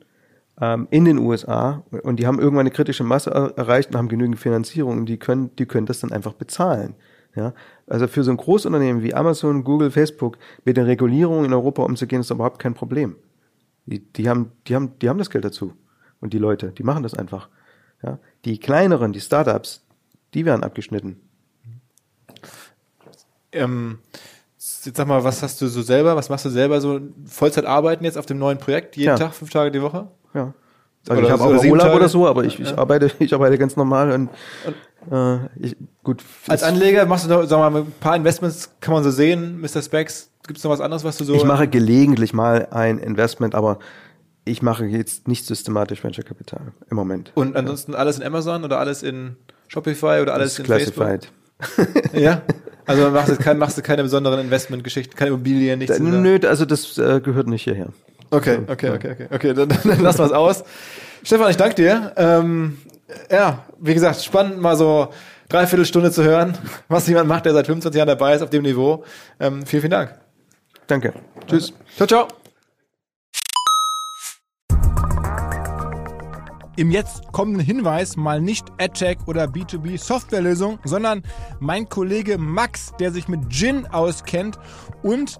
ähm, in den USA und die haben irgendwann eine kritische Masse erreicht und haben genügend Finanzierung und die können, die können das dann einfach bezahlen. Ja, also für so ein Großunternehmen wie Amazon, Google, Facebook mit den Regulierungen in Europa umzugehen, ist überhaupt kein Problem. Die, die haben, die haben, die haben das Geld dazu. Und die Leute, die machen das einfach. Ja, die kleineren, die Startups, die werden abgeschnitten. Ähm, jetzt sag mal, was hast du so selber, was machst du selber so Vollzeit arbeiten jetzt auf dem neuen Projekt? Jeden Ja. Tag, fünf Tage die Woche? Ja. Also Oder ich habe auch Urlaub Tage? oder so, aber ich, ich arbeite, ich arbeite ganz normal und, äh, ich, gut. Als Anleger machst du noch, sag mal, ein paar Investments kann man so sehen, Mr. Specs. Gibt es noch was anderes, was du so. ich mache gelegentlich mal ein Investment, aber ich mache jetzt nicht systematisch Venture Capital im Moment. und ansonsten alles in Amazon oder alles in Shopify oder alles in classified. Facebook? Ja. Also machst du, kein, machst du keine besonderen Investmentgeschichten, keine Immobilien, nichts. Da, nö, also das äh, gehört nicht hierher. Okay, okay, okay, okay, okay, dann, dann lassen wir es aus. Stefan, ich danke dir. Ähm, ja, wie gesagt, spannend mal so dreiviertel Stunde zu hören, was jemand macht, der seit 25 Jahren dabei ist auf dem Niveau. Ähm, vielen, vielen Dank. Danke. Tschüss. Ciao, ciao. Im jetzt kommenden Hinweis mal nicht AdTech oder B2B Softwarelösung, sondern mein Kollege Max, der sich mit Gin auskennt und